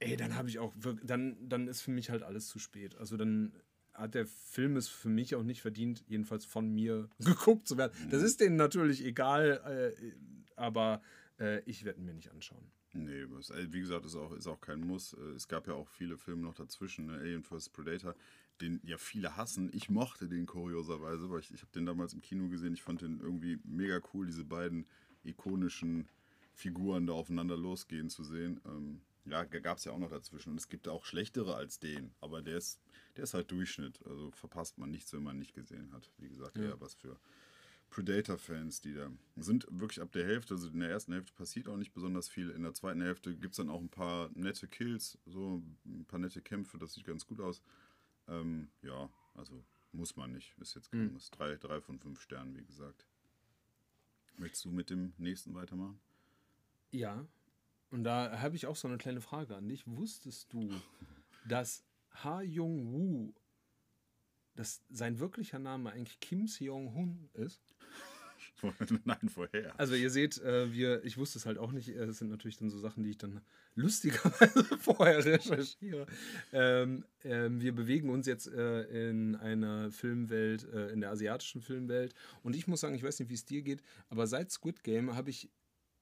Ey, dann habe ich auch dann, dann ist für mich halt alles zu spät. Also dann hat der Film es für mich auch nicht verdient, jedenfalls von mir geguckt zu werden. Das ist denen natürlich egal, äh, aber äh, ich werde ihn mir nicht anschauen. Nee, also wie gesagt, ist auch, ist auch kein Muss. Äh, Es gab ja auch viele Filme noch dazwischen, ne? Alien vs. Predator, den ja viele hassen. Ich mochte den kurioserweise, weil ich, ich habe den damals im Kino gesehen. Ich fand den irgendwie mega cool, diese beiden ikonischen Figuren da aufeinander losgehen zu sehen. Ähm, ja, gab es ja auch noch dazwischen. Und es gibt auch schlechtere als den, aber der ist, der ist halt Durchschnitt. Also verpasst man nichts, wenn man nicht gesehen hat. Wie gesagt, Ja. eher was für Predator-Fans, die da sind wirklich ab der Hälfte. Also in der ersten Hälfte passiert auch nicht besonders viel. In der zweiten Hälfte gibt es dann auch ein paar nette Kills, so ein paar nette Kämpfe. Das sieht ganz gut aus. Ähm, ja, also muss man nicht. Ist jetzt kein Muss. Drei, drei von fünf Sternen, wie gesagt. Möchtest du mit dem nächsten weitermachen? Ja. Und da habe ich auch so eine kleine Frage an dich. Wusstest du, dass Ha Jung Woo, dass sein wirklicher Name eigentlich Kim Seong-hun ist? Nein, vorher. Also ihr seht, äh, wir, ich wusste es halt auch nicht. Es sind natürlich dann so Sachen, die ich dann lustigerweise vorher recherchiere. Ähm, ähm, wir bewegen uns jetzt äh, in einer Filmwelt, äh, in der asiatischen Filmwelt. Und ich muss sagen, ich weiß nicht, wie es dir geht, aber seit Squid Game habe ich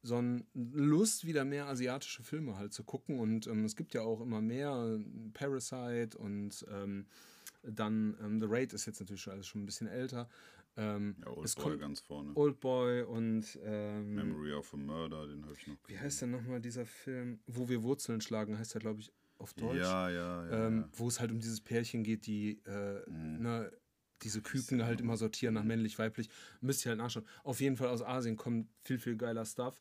so eine Lust, wieder mehr asiatische Filme halt zu gucken. Und ähm, es gibt ja auch immer mehr. äh, Parasite und ähm, dann ähm, The Raid ist jetzt natürlich schon alles schon ein bisschen älter. Ähm, Ja, Oldboy ganz vorne. Oldboy und ähm, Memory of a Murder, den habe ich noch wie heißt denn nochmal dieser Film, wo wir Wurzeln schlagen, heißt der, glaube ich, auf Deutsch. Ja, ja, ja. ähm, ja. wo es halt um dieses Pärchen geht, die äh, Mhm. ne, diese Küken halt immer sortieren nach männlich, weiblich. Müsst ihr halt nachschauen. Auf jeden Fall aus Asien kommt viel, viel geiler Stuff.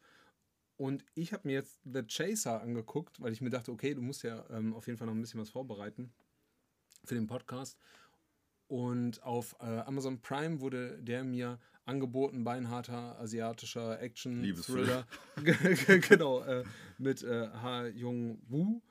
Und ich habe mir jetzt The Chaser angeguckt, weil ich mir dachte, okay, du musst ja ähm, auf jeden Fall noch ein bisschen was vorbereiten für den Podcast. Und auf äh, Amazon Prime wurde der mir angeboten, beinharter asiatischer Action-Thriller. genau, äh, mit äh, Ha Jung Woo,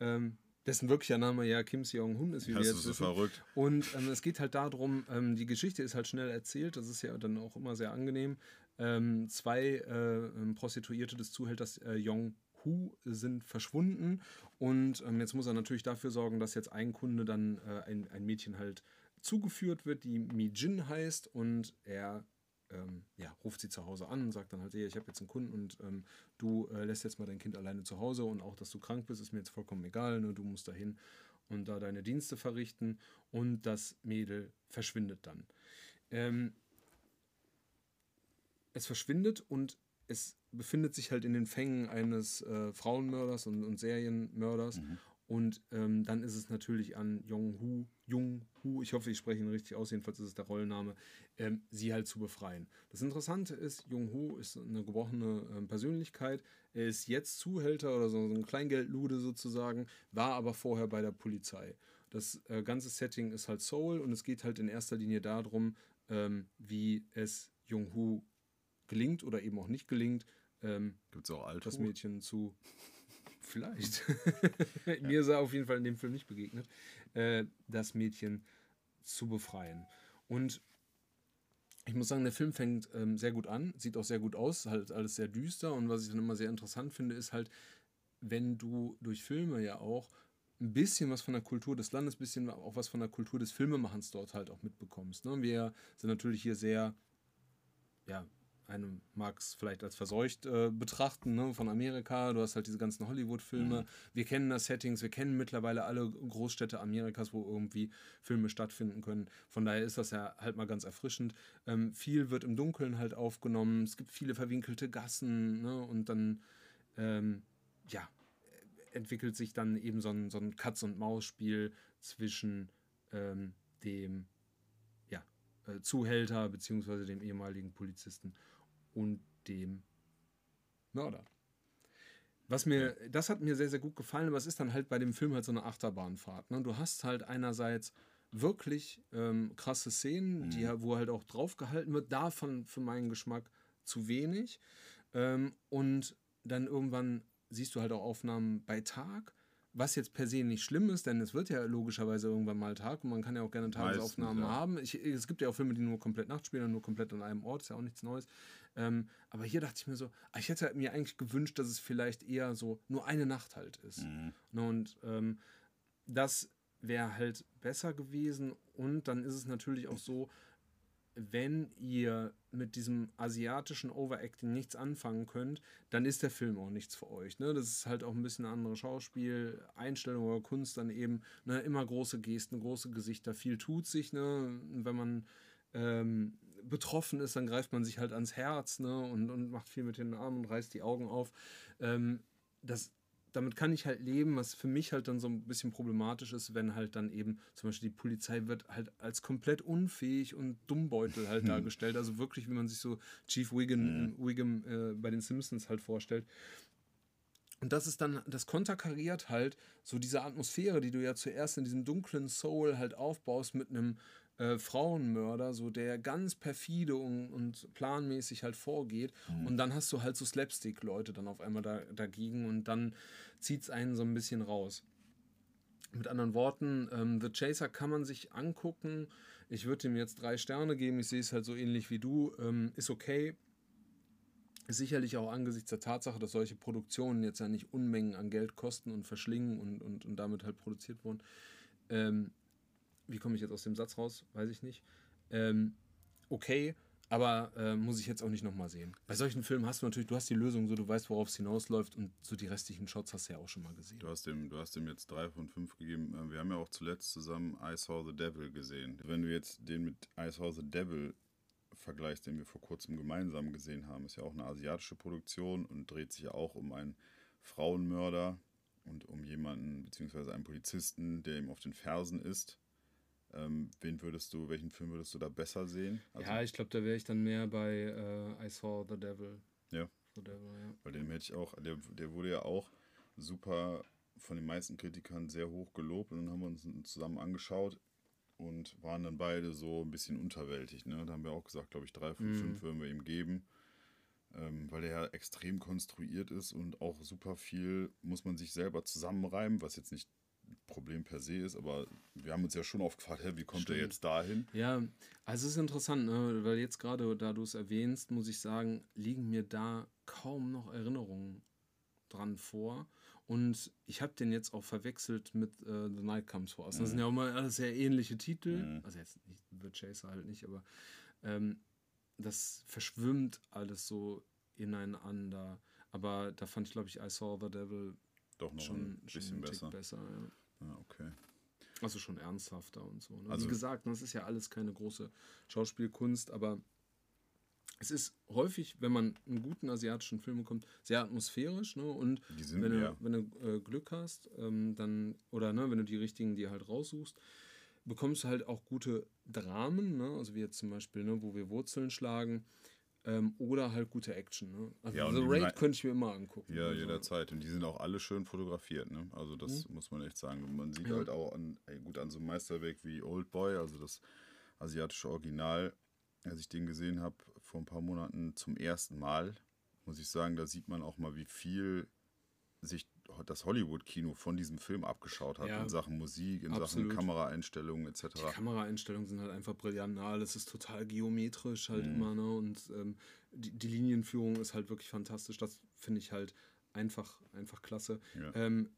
ähm, dessen wirklicher Name ja Kim Seong-hun ist, wie wir Hast du jetzt so wissen. verrückt? Und ähm, es geht halt darum, ähm, die Geschichte ist halt schnell erzählt, das ist ja dann auch immer sehr angenehm. Ähm, zwei äh, ähm, Prostituierte des Zuhälters äh, Yong Hu sind verschwunden und ähm, jetzt muss er natürlich dafür sorgen, dass jetzt ein Kunde dann äh, ein, ein Mädchen halt zugeführt wird, die Mi Jin heißt und er ähm, ja, ruft sie zu Hause an und sagt dann halt, hey, ich habe jetzt einen Kunden und ähm, du äh, lässt jetzt mal dein Kind alleine zu Hause und auch, dass du krank bist, ist mir jetzt vollkommen egal, ne? du musst dahin und da deine Dienste verrichten und das Mädel verschwindet dann. Ähm, es verschwindet und es befindet sich halt in den Fängen eines äh, Frauenmörders und, und Serienmörders. Und ähm, dann ist es natürlich an Jong Hu, Jung Hu, ich hoffe, ich spreche ihn richtig aus, jedenfalls ist es der Rollenname, ähm, sie halt zu befreien. Das Interessante ist, Jung Hu ist eine gebrochene ähm, Persönlichkeit. Er ist jetzt Zuhälter oder so, so ein Kleingeldlude sozusagen, war aber vorher bei der Polizei. Das äh, ganze Setting ist halt Soul und es geht halt in erster Linie darum, ähm, wie es Jung Hu gelingt oder eben auch nicht gelingt, ähm, Gibt es auch das Mädchen zu. Vielleicht. Mir ist er auf jeden Fall in dem Film nicht begegnet. Äh, das Mädchen zu befreien. Und ich muss sagen, der Film fängt ähm, sehr gut an, sieht auch sehr gut aus, halt alles sehr düster. Und was ich dann immer sehr interessant finde, ist halt, wenn du durch Filme ja auch ein bisschen was von der Kultur des Landes, ein bisschen auch was von der Kultur des Filmemachens dort halt auch mitbekommst. Ne? Wir sind natürlich hier sehr, ja, einem mag es vielleicht als verseucht äh, betrachten, ne, von Amerika. Du hast halt diese ganzen Hollywood-Filme. Wir kennen das Settings, wir kennen mittlerweile alle Großstädte Amerikas, wo irgendwie Filme stattfinden können. Von daher ist das ja halt mal ganz erfrischend. Ähm, viel wird im Dunkeln halt aufgenommen. Es gibt viele verwinkelte Gassen, ne, und dann, ähm, ja, entwickelt sich dann eben so ein, so ein Katz-und-Maus-Spiel zwischen ähm, dem ja, äh, Zuhälter bzw. dem ehemaligen Polizisten und dem Mörder. Was mir, das hat mir sehr, sehr gut gefallen, aber es ist dann halt bei dem Film halt so eine Achterbahnfahrt. Ne? Du hast halt einerseits wirklich ähm, krasse Szenen, die, wo halt auch draufgehalten wird, davon für meinen Geschmack zu wenig. Ähm, und dann irgendwann siehst du halt auch Aufnahmen bei Tag, was jetzt per se nicht schlimm ist, denn es wird ja logischerweise irgendwann mal Tag und man kann ja auch gerne Tagesaufnahmen ja. haben. Ich, es gibt ja auch Filme, die nur komplett Nacht spielen und nur komplett an einem Ort, ist ja auch nichts Neues. Ähm, aber hier dachte ich mir so, ah, ich hätte mir eigentlich gewünscht, dass es vielleicht eher so nur eine Nacht halt ist. Ne, Und ähm, das wäre halt besser gewesen. Und dann ist es natürlich auch so, wenn ihr mit diesem asiatischen Overacting nichts anfangen könnt, dann ist der Film auch nichts für euch. Ne? Das ist halt auch ein bisschen andere Schauspiel, Einstellung oder Kunst, dann eben ne, immer große Gesten, große Gesichter, viel tut sich. Ne? Wenn man ähm, betroffen ist, dann greift man sich halt ans Herz ne? und, und macht viel mit den Armen und reißt die Augen auf. Ähm, das damit kann ich halt leben, was für mich halt dann so ein bisschen problematisch ist, wenn halt dann eben zum Beispiel die Polizei wird halt als komplett unfähig und Dummbeutel halt dargestellt. Also wirklich, wie man sich so Chief Wiggum, Wiggum äh, bei den Simpsons halt vorstellt. Und das ist dann, das konterkariert halt so diese Atmosphäre, die du ja zuerst in diesem dunklen Soul halt aufbaust mit einem äh, Frauenmörder, so der ganz perfide und, und planmäßig halt vorgeht. Und dann hast du halt so Slapstick-Leute dann auf einmal da, dagegen und dann zieht es einen so ein bisschen raus. Mit anderen Worten, ähm, The Chaser kann man sich angucken. Ich würde ihm jetzt drei Sterne geben. Ich sehe es halt so ähnlich wie du. Ähm, ist okay. Sicherlich auch angesichts der Tatsache, dass solche Produktionen jetzt ja nicht Unmengen an Geld kosten und verschlingen und, und, und damit halt produziert wurden. Ähm, wie komme ich jetzt aus dem Satz raus? Weiß ich nicht. Ähm, okay, aber äh, muss ich jetzt auch nicht nochmal sehen. Bei solchen Filmen hast du natürlich, du hast die Lösung, so du weißt, worauf es hinausläuft und so die restlichen Shots hast du ja auch schon mal gesehen. Du hast dem, du hast dem jetzt drei von fünf gegeben. Äh, Wir haben ja auch zuletzt zusammen I Saw the Devil gesehen. Wenn du jetzt den mit I Saw the Devil vergleichst, den wir vor kurzem gemeinsam gesehen haben, ist ja auch eine asiatische Produktion und dreht sich ja auch um einen Frauenmörder und um jemanden, beziehungsweise einen Polizisten, der ihm auf den Fersen ist. Ähm, wen würdest du, welchen Film würdest du da besser sehen? Also, ja, ich glaube, da wäre ich dann mehr bei äh, I Saw the Devil. Ja. The Devil ja. Weil den hätte ich auch, der, der wurde ja auch super von den meisten Kritikern sehr hoch gelobt und dann haben wir uns zusammen angeschaut und waren dann beide so ein bisschen unterwältigt. Ne? Da haben wir auch gesagt, glaube ich, drei von fünf würden wir ihm geben, ähm, weil der ja extrem konstruiert ist und auch super viel muss man sich selber zusammenreimen, was jetzt nicht Problem per se ist, aber wir haben uns ja schon oft gefragt, hä, wie kommt er Stimmt. jetzt dahin? Ja, also es ist interessant, ne? weil jetzt gerade, da du es erwähnst, muss ich sagen, liegen mir da kaum noch Erinnerungen dran vor. Und ich habe den jetzt auch verwechselt mit äh, The Night Comes For Us. Das sind ja auch mal alles sehr ähnliche Titel. Also jetzt nicht The Chaser halt nicht, aber ähm, das verschwimmt alles so ineinander. Aber da fand ich, glaube ich, I Saw the Devil Doch noch schon, ein bisschen besser. besser ja. Ja, okay. Also schon ernsthafter und so. Ne? Also- Wie gesagt, das ist ja alles keine große Schauspielkunst, aber es ist häufig, wenn man einen guten asiatischen Film bekommt, sehr atmosphärisch. Ne? Und sind wenn, du, wenn du äh, Glück hast, ähm, dann, oder ne, wenn du die richtigen dir halt raussuchst, bekommst du halt auch gute Dramen, ne? also wie jetzt zum Beispiel, ne, wo wir Wurzeln schlagen, ähm, oder halt gute Action. Ne? Also Ja, The Raid könnte ich mir immer angucken. Ja, also, jederzeit. Und die sind auch alle schön fotografiert, ne? Also das muss man echt sagen. Man sieht Ja. halt auch an, ey, gut an so einem Meisterwerk wie Old Boy, also das asiatische Original, als ich den gesehen habe vor ein paar Monaten zum ersten Mal, muss ich sagen, da sieht man auch mal, wie viel sich das Hollywood-Kino von diesem Film abgeschaut hat Ja. in Sachen Musik, in Absolut. Sachen Kameraeinstellungen etc. Die Kameraeinstellungen sind halt einfach brillant. Alles ist total geometrisch Mhm. halt immer, ne? Und ähm, die, die Linienführung ist halt wirklich fantastisch. Das finde ich halt einfach, einfach klasse. Ja. Ähm,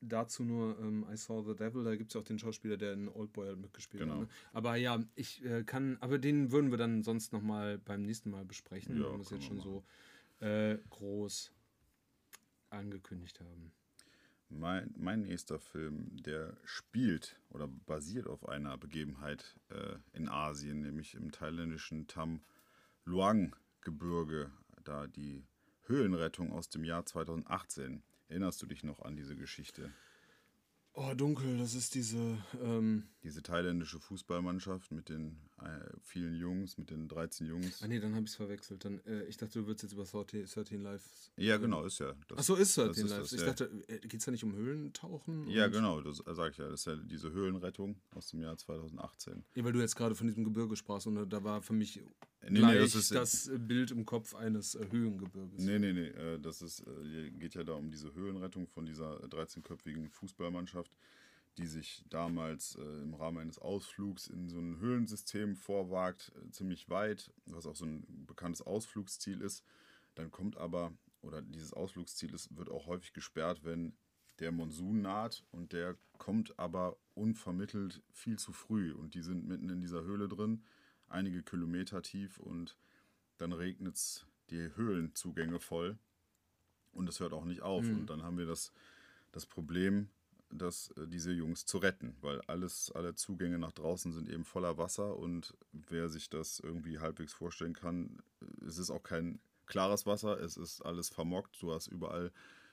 dazu nur ähm, I Saw the Devil, da gibt es ja auch den Schauspieler, der in Oldboy halt mitgespielt Genau. hat. Ne? Aber ja, ich äh, kann, aber den würden wir dann sonst nochmal beim nächsten Mal besprechen, Ja, wir es können jetzt schon so äh, groß angekündigt haben. Mein, mein nächster Film, der spielt oder basiert auf einer Begebenheit äh, in Asien, nämlich im thailändischen Tam Luang-Gebirge, da die Höhlenrettung aus dem Jahr 2018. Erinnerst du dich noch an diese Geschichte? Oh, dunkel, das ist diese, ähm, Diese thailändische Fußballmannschaft mit den äh, vielen Jungs, mit den 13 Jungs. ah nee, dann habe ich es verwechselt. Dann, äh, ich dachte, du würdest jetzt über 13, 13 Lives Ja, genau, ist ja. Das, Ach so, ist das 13 Lives. ich ja. dachte, geht es da nicht um Höhlentauchen? Ja, genau, das sage ich ja. Das ist ja diese Höhlenrettung aus dem Jahr 2018. Ja, weil du jetzt gerade von diesem Gebirge sprachst und da war für mich Nee, gleich nee, das, das ist- äh, Bild im Kopf eines äh, Höhengebirges. Nee, nee, nee. äh, Das ist, äh, geht ja da um diese Höhlenrettung von dieser 13-köpfigen Fußballmannschaft, die sich damals im Rahmen eines Ausflugs in so ein Höhlensystem vorwagt, ziemlich weit, was auch so ein bekanntes Ausflugsziel ist. Dann kommt aber, oder dieses Ausflugsziel ist, wird auch häufig gesperrt, wenn der Monsun naht und der kommt aber unvermittelt viel zu früh und die sind mitten in dieser Höhle drin, einige Kilometer tief und dann regnet es die Höhlenzugänge voll und es hört auch nicht auf. Und dann haben wir das, das Problem, dass äh, diese Jungs zu retten, weil alles, alle Zugänge nach draußen sind eben voller Wasser und wer sich das irgendwie halbwegs vorstellen kann, äh, es ist auch kein klares Wasser, es ist alles vermockt, du hast überall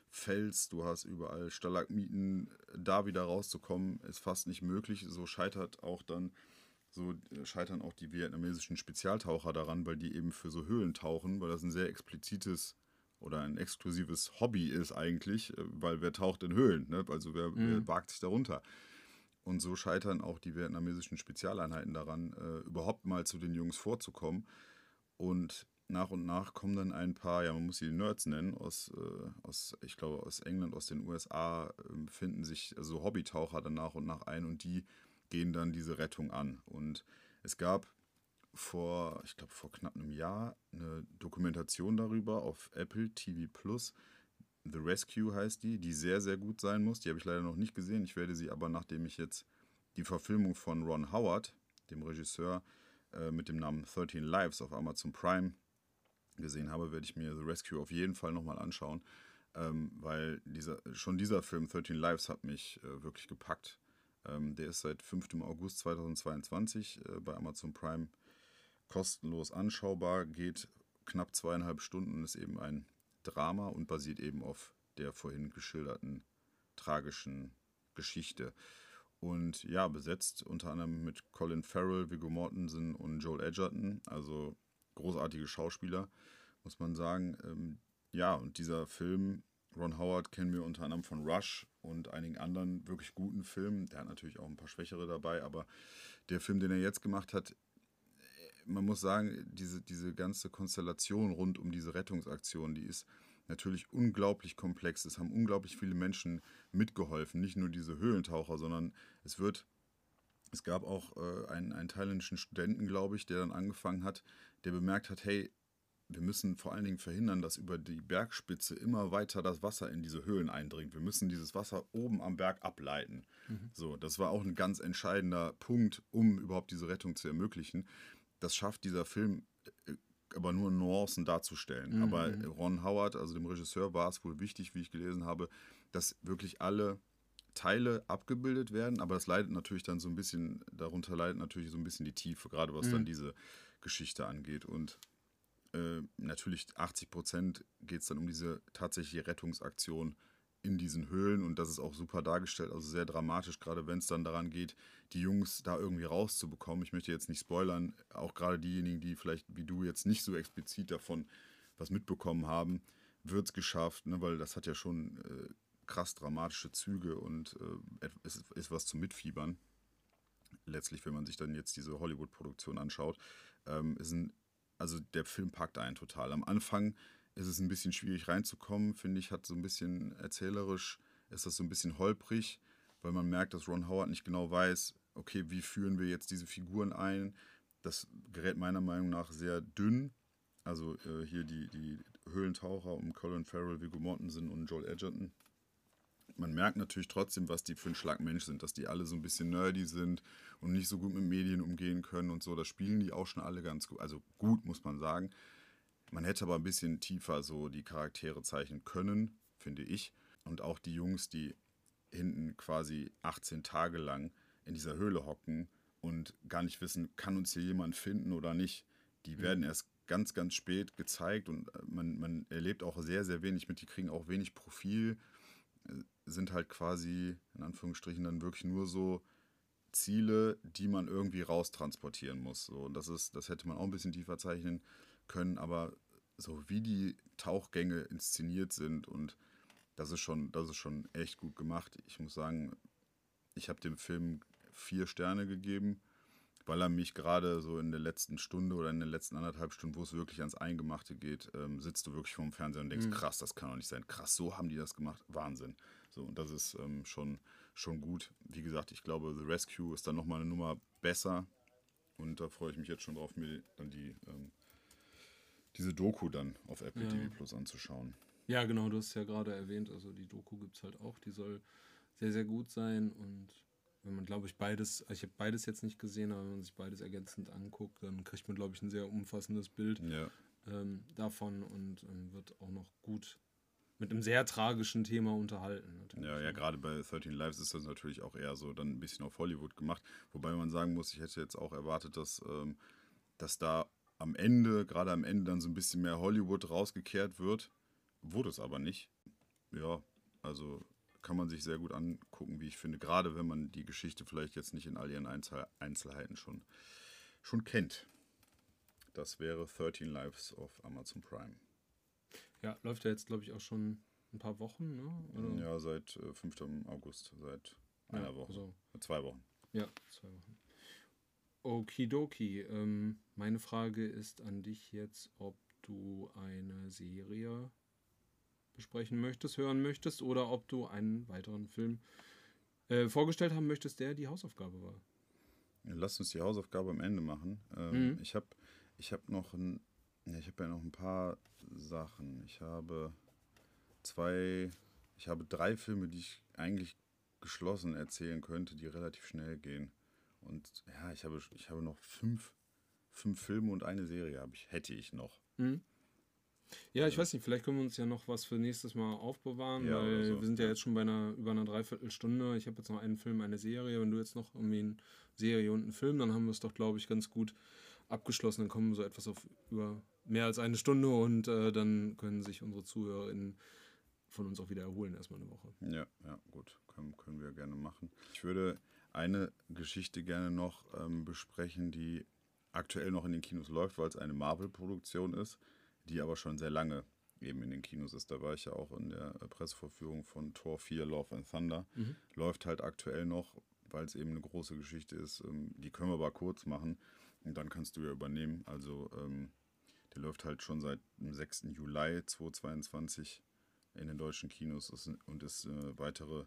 Fels, du hast überall Stalagmiten, da wieder rauszukommen, ist fast nicht möglich. So scheitert auch dann, so scheitern auch die vietnamesischen Spezialtaucher daran, weil die eben für so Höhlen tauchen, weil das ein sehr explizites oder ein exklusives Hobby ist eigentlich, äh, weil wer taucht in Höhlen, ne? also wer, mhm. wer wagt sich darunter. Und so scheitern auch die vietnamesischen Spezialeinheiten daran, äh, überhaupt mal zu den Jungs vorzukommen. Und nach und nach kommen dann ein paar, ja, man muss sie Nerds nennen, aus, äh, aus ich glaube, aus England, aus den USA, äh, finden sich also Hobbytaucher dann nach und nach ein und die gehen dann diese Rettung an. Und es gab vor, ich glaube, vor knapp einem Jahr eine Dokumentation darüber auf Apple TV Plus. The Rescue heißt die, die sehr, sehr gut sein muss. Die habe ich leider noch nicht gesehen. Ich werde sie aber, nachdem ich jetzt die Verfilmung von Ron Howard, dem Regisseur, äh, mit dem Namen 13 Lives auf Amazon Prime gesehen habe, werde ich mir The Rescue auf jeden Fall nochmal anschauen. Ähm, weil dieser, schon dieser Film 13 Lives hat mich äh, wirklich gepackt. Ähm, der ist seit 5. August 2022 äh, bei Amazon Prime kostenlos anschaubar, geht knapp zweieinhalb Stunden und ist eben ein Drama und basiert eben auf der vorhin geschilderten tragischen Geschichte. Und ja, besetzt unter anderem mit Colin Farrell, Viggo Mortensen und Joel Edgerton, also großartige Schauspieler, muss man sagen. Ähm, ja, und dieser Film, Ron Howard kennen wir unter anderem von Rush und einigen anderen wirklich guten Filmen. Der hat natürlich auch ein paar schwächere dabei, aber der Film, den er jetzt gemacht hat, man muss sagen, diese, diese ganze Konstellation rund um diese Rettungsaktion, die ist natürlich unglaublich komplex. Es haben unglaublich viele Menschen mitgeholfen, nicht nur diese Höhlentaucher, sondern es wird, es gab auch äh, einen, einen thailändischen Studenten, glaube ich, der dann angefangen hat, der bemerkt hat, hey, wir müssen vor allen Dingen verhindern, dass über die Bergspitze immer weiter das Wasser in diese Höhlen eindringt. Wir müssen dieses Wasser oben am Berg ableiten. Mhm. So, das war auch ein ganz entscheidender Punkt, um überhaupt diese Rettung zu ermöglichen das schafft dieser Film äh, aber nur Nuancen darzustellen. Mhm. Aber Ron Howard, also dem Regisseur, war es wohl wichtig, wie ich gelesen habe, dass wirklich alle Teile abgebildet werden, aber das leidet natürlich dann so ein bisschen, darunter leidet natürlich so ein bisschen die Tiefe, gerade was mhm. dann diese Geschichte angeht. Und äh, natürlich 80 Prozent geht es dann um diese tatsächliche Rettungsaktion in diesen Höhlen und das ist auch super dargestellt, also sehr dramatisch, gerade wenn es dann daran geht, die Jungs da irgendwie rauszubekommen. Ich möchte jetzt nicht spoilern, auch gerade diejenigen, die vielleicht wie du jetzt nicht so explizit davon was mitbekommen haben, wird es geschafft, ne, weil das hat ja schon äh, krass dramatische Züge und äh, es ist, ist, was zum Mitfiebern. Letztlich, wenn man sich dann jetzt diese Hollywood-Produktion anschaut, ähm, ist ein, also der Film packt einen total. Am Anfang ist es ein bisschen schwierig reinzukommen, finde ich, hat so ein bisschen erzählerisch, ist das so ein bisschen holprig, weil man merkt, dass Ron Howard nicht genau weiß, okay, wie führen wir jetzt diese Figuren ein. Das gerät meiner Meinung nach sehr dünn. Also äh, hier die, die Höhlentaucher um Colin Farrell, Viggo Mortensen und Joel Edgerton. Man merkt natürlich trotzdem, was die für ein Schlagmensch sind, dass die alle so ein bisschen nerdy sind und nicht so gut mit Medien umgehen können und so. Das spielen die auch schon alle ganz gut. Also gut, muss man sagen. Man hätte aber ein bisschen tiefer so die Charaktere zeichnen können, finde ich. Und auch die Jungs, die hinten quasi 18 Tage lang in dieser Höhle hocken und gar nicht wissen, kann uns hier jemand finden oder nicht. Die mhm. werden erst ganz, ganz spät gezeigt und äh, man, man erlebt auch sehr, sehr wenig mit. Die kriegen auch wenig Profil, sind halt quasi in Anführungsstrichen dann wirklich nur so Ziele, die man irgendwie raustransportieren muss. So, und das ist, das hätte man auch ein bisschen tiefer zeichnen können, aber so wie die Tauchgänge inszeniert sind und das ist schon, das ist schon echt gut gemacht. Ich muss sagen, ich habe dem Film vier Sterne gegeben, weil er mich gerade so in der letzten Stunde oder in den letzten anderthalb Stunden, wo es wirklich ans Eingemachte geht, ähm, sitzt du wirklich vorm Fernseher und denkst, mhm. krass, das kann doch nicht sein. Krass, so haben die das gemacht. Wahnsinn. So, und das ist ähm, schon, schon gut. Wie gesagt, ich glaube, The Rescue ist dann nochmal eine Nummer besser. Und da freue ich mich jetzt schon drauf, mir dann die ähm, diese Doku dann auf Apple ja. TV Plus anzuschauen. Ja, genau, du hast ja gerade erwähnt, also die Doku gibt es halt auch, die soll sehr, sehr gut sein und wenn man, glaube ich, beides, also ich habe beides jetzt nicht gesehen, aber wenn man sich beides ergänzend anguckt, dann kriegt man, glaube ich, ein sehr umfassendes Bild ja. ähm, davon und ähm, wird auch noch gut mit einem sehr tragischen Thema unterhalten. Natürlich. Ja, ja, gerade bei 13 Lives ist das natürlich auch eher so dann ein bisschen auf Hollywood gemacht, wobei man sagen muss, ich hätte jetzt auch erwartet, dass, ähm, dass da am Ende, gerade am Ende, dann so ein bisschen mehr Hollywood rausgekehrt wird. Wurde es aber nicht. ja, also kann man sich sehr gut angucken, wie ich finde, gerade wenn man die Geschichte vielleicht jetzt nicht in all ihren Einzel Einzelheiten schon, schon kennt. Das wäre 13 Lives auf Amazon Prime. Ja, läuft ja jetzt, glaube ich, auch schon ein paar Wochen, ne? Ja, seit äh, 5. August, seit einer Ja, Woche. also- Zwei Wochen. Ja, zwei Wochen. Okidoki. Ähm, meine Frage ist an dich jetzt, ob du eine Serie besprechen möchtest, hören möchtest oder ob du einen weiteren Film äh, vorgestellt haben möchtest, der die Hausaufgabe war. Ja, Lass uns die Hausaufgabe am Ende machen. Ähm, Mhm. Ich habe ich hab noch ein, ja, ich habe ja noch ein paar Sachen. Ich habe zwei, ich habe drei Filme, die ich eigentlich geschlossen erzählen könnte, die relativ schnell gehen. Und ja, ich habe, ich habe noch fünf, fünf Filme und eine Serie habe ich, hätte ich noch. Ja, ich weiß nicht, vielleicht können wir uns ja noch was für nächstes Mal aufbewahren, Ja, weil so, wir sind ja, jetzt schon bei einer über einer Dreiviertelstunde. Ich habe jetzt noch einen Film, eine Serie. Wenn du jetzt noch irgendwie eine Serie und einen Film, dann haben wir es doch, glaube ich, ganz gut abgeschlossen. Dann kommen so etwas auf über mehr als eine Stunde und äh, dann können sich unsere ZuhörerInnen von uns auch wieder erholen, erstmal eine Woche. Ja, ja, gut, können, können wir gerne machen. Ich würde eine Geschichte gerne noch ähm, besprechen, die aktuell noch in den Kinos läuft, weil es eine Marvel-Produktion ist, die aber schon sehr lange eben in den Kinos ist. Da war ich ja auch in der äh, Pressevorführung von Thor 4 Love and Thunder. Läuft halt aktuell noch, weil es eben eine große Geschichte ist. Ähm, die können wir aber kurz machen und dann kannst du ja übernehmen. Also ähm, der läuft halt schon seit dem 6. Juli 2022 in den deutschen Kinos und ist eine weitere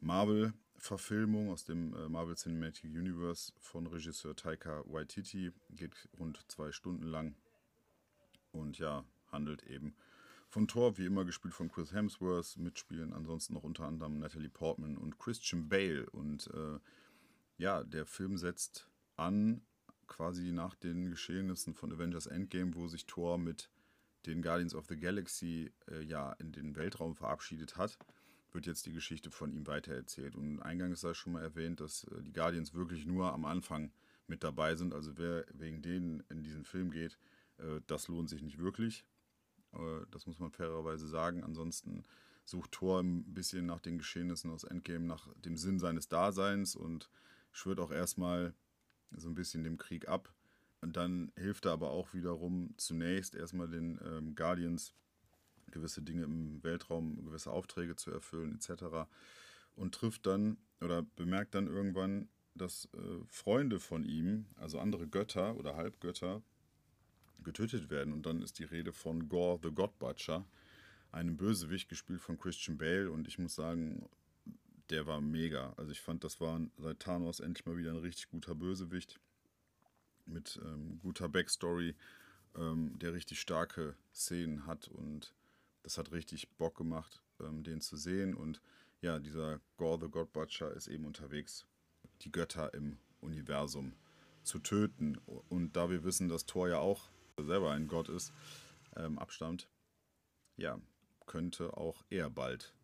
Marvel-Verfilmung aus dem äh, Marvel Cinematic Universe von Regisseur Taika Waititi. Geht rund zwei Stunden lang und ja, handelt eben von Thor, wie immer gespielt von Chris Hemsworth, mitspielen ansonsten noch unter anderem Natalie Portman und Christian Bale. Und äh, ja, der Film setzt an quasi nach den Geschehnissen von Avengers Endgame, wo sich Thor mit den Guardians of the Galaxy äh, ja in den Weltraum verabschiedet hat, wird jetzt die Geschichte von ihm weitererzählt. Und eingangs sei schon mal erwähnt, dass äh, die Guardians wirklich nur am Anfang mit dabei sind. Also wer wegen denen in diesen Film geht, das lohnt sich nicht wirklich. Äh, das muss man fairerweise sagen. Ansonsten sucht Thor ein bisschen nach den Geschehnissen aus Endgame, nach dem Sinn seines Daseins und schwört auch erstmal so ein bisschen dem Krieg ab. Und dann hilft er aber auch wiederum zunächst erstmal den ähm, Guardians gewisse Dinge im Weltraum, gewisse Aufträge zu erfüllen etc. Und trifft dann oder bemerkt dann irgendwann, dass äh, Freunde von ihm, also andere Götter oder Halbgötter, getötet werden. Und dann ist die Rede von Gore the God Butcher, einem Bösewicht gespielt von Christian Bale. Und ich muss sagen, der war mega. Also ich fand, das war seit Thanos endlich mal wieder ein richtig guter Bösewicht mit ähm, guter Backstory, ähm, der richtig starke Szenen hat und das hat richtig Bock gemacht, ähm, den zu sehen. Und ja, dieser Gore the God Butcher ist eben unterwegs, die Götter im Universum zu töten. Und da wir wissen, dass Thor ja auch selber ein Gott ist, ähm, abstammt, ja, könnte auch er bald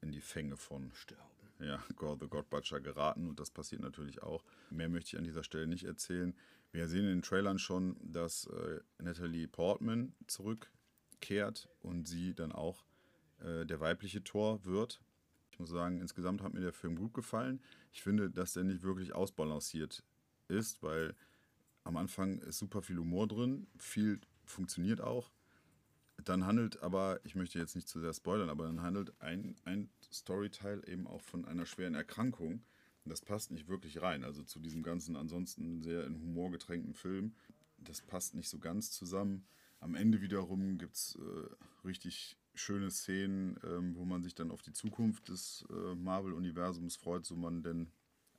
in die Fänge von Sterben. ja, Gore the God Butcher geraten und das passiert natürlich auch. Mehr möchte ich an dieser Stelle nicht erzählen. Wir sehen in den Trailern schon, dass äh, Natalie Portman zurückkehrt und sie dann auch äh, der weibliche Tor wird. Ich muss sagen, insgesamt hat mir der Film gut gefallen. Ich finde, dass der nicht wirklich ausbalanciert ist, weil am Anfang ist super viel Humor drin, viel funktioniert auch. Dann handelt aber, ich möchte jetzt nicht zu sehr spoilern, aber dann handelt ein, ein Storyteil eben auch von einer schweren Erkrankung. Das passt nicht wirklich rein. Also zu diesem ganzen ansonsten sehr in Humor getränkten Film. Das passt nicht so ganz zusammen. Am Ende wiederum gibt es äh, richtig schöne Szenen, ähm, wo man sich dann auf die Zukunft des äh, Marvel-Universums freut, so man denn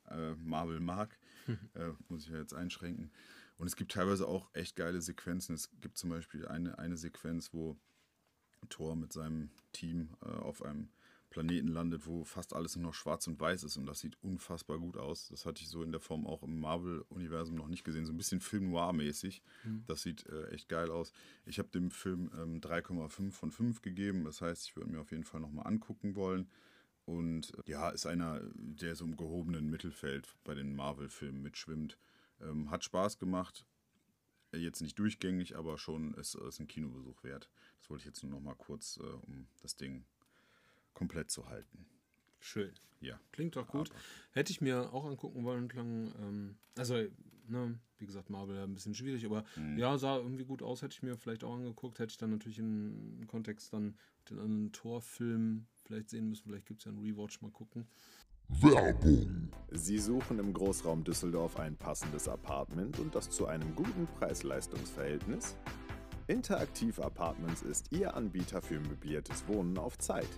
äh, Marvel mag. äh, muss ich ja jetzt einschränken. Und es gibt teilweise auch echt geile Sequenzen. Es gibt zum Beispiel eine, eine Sequenz, wo Thor mit seinem Team äh, auf einem Planeten landet, wo fast alles nur noch schwarz und weiß ist. Und das sieht unfassbar gut aus. Das hatte ich so in der Form auch im Marvel-Universum noch nicht gesehen. So ein bisschen Film Noir-mäßig. Das sieht äh, echt geil aus. Ich habe dem Film ähm, 3,5 von 5 gegeben. Das heißt, ich würde mir auf jeden Fall nochmal angucken wollen. Und äh, ja, ist einer, der so im gehobenen Mittelfeld bei den Marvel-Filmen mitschwimmt. Ähm, hat Spaß gemacht. jetzt nicht durchgängig, aber schon ist, ist ein Kinobesuch wert. Das wollte ich jetzt nur noch mal kurz, äh, um das Ding komplett zu halten. Schön. Ja. Klingt doch gut. Hätte ich mir auch angucken wollen, klang, ähm, also, ne, wie gesagt, Marvel ein bisschen schwierig, aber ja, sah irgendwie gut aus, hätte ich mir vielleicht auch angeguckt, hätte ich dann natürlich im Kontext dann den anderen Torfilm vielleicht sehen müssen, vielleicht gibt es ja einen Rewatch, mal gucken. Werbung, Sie suchen im Großraum Düsseldorf ein passendes Apartment und das zu einem guten Preis-Leistungs-Verhältnis? Interaktiv Apartments ist Ihr Anbieter für möbliertes Wohnen auf Zeit.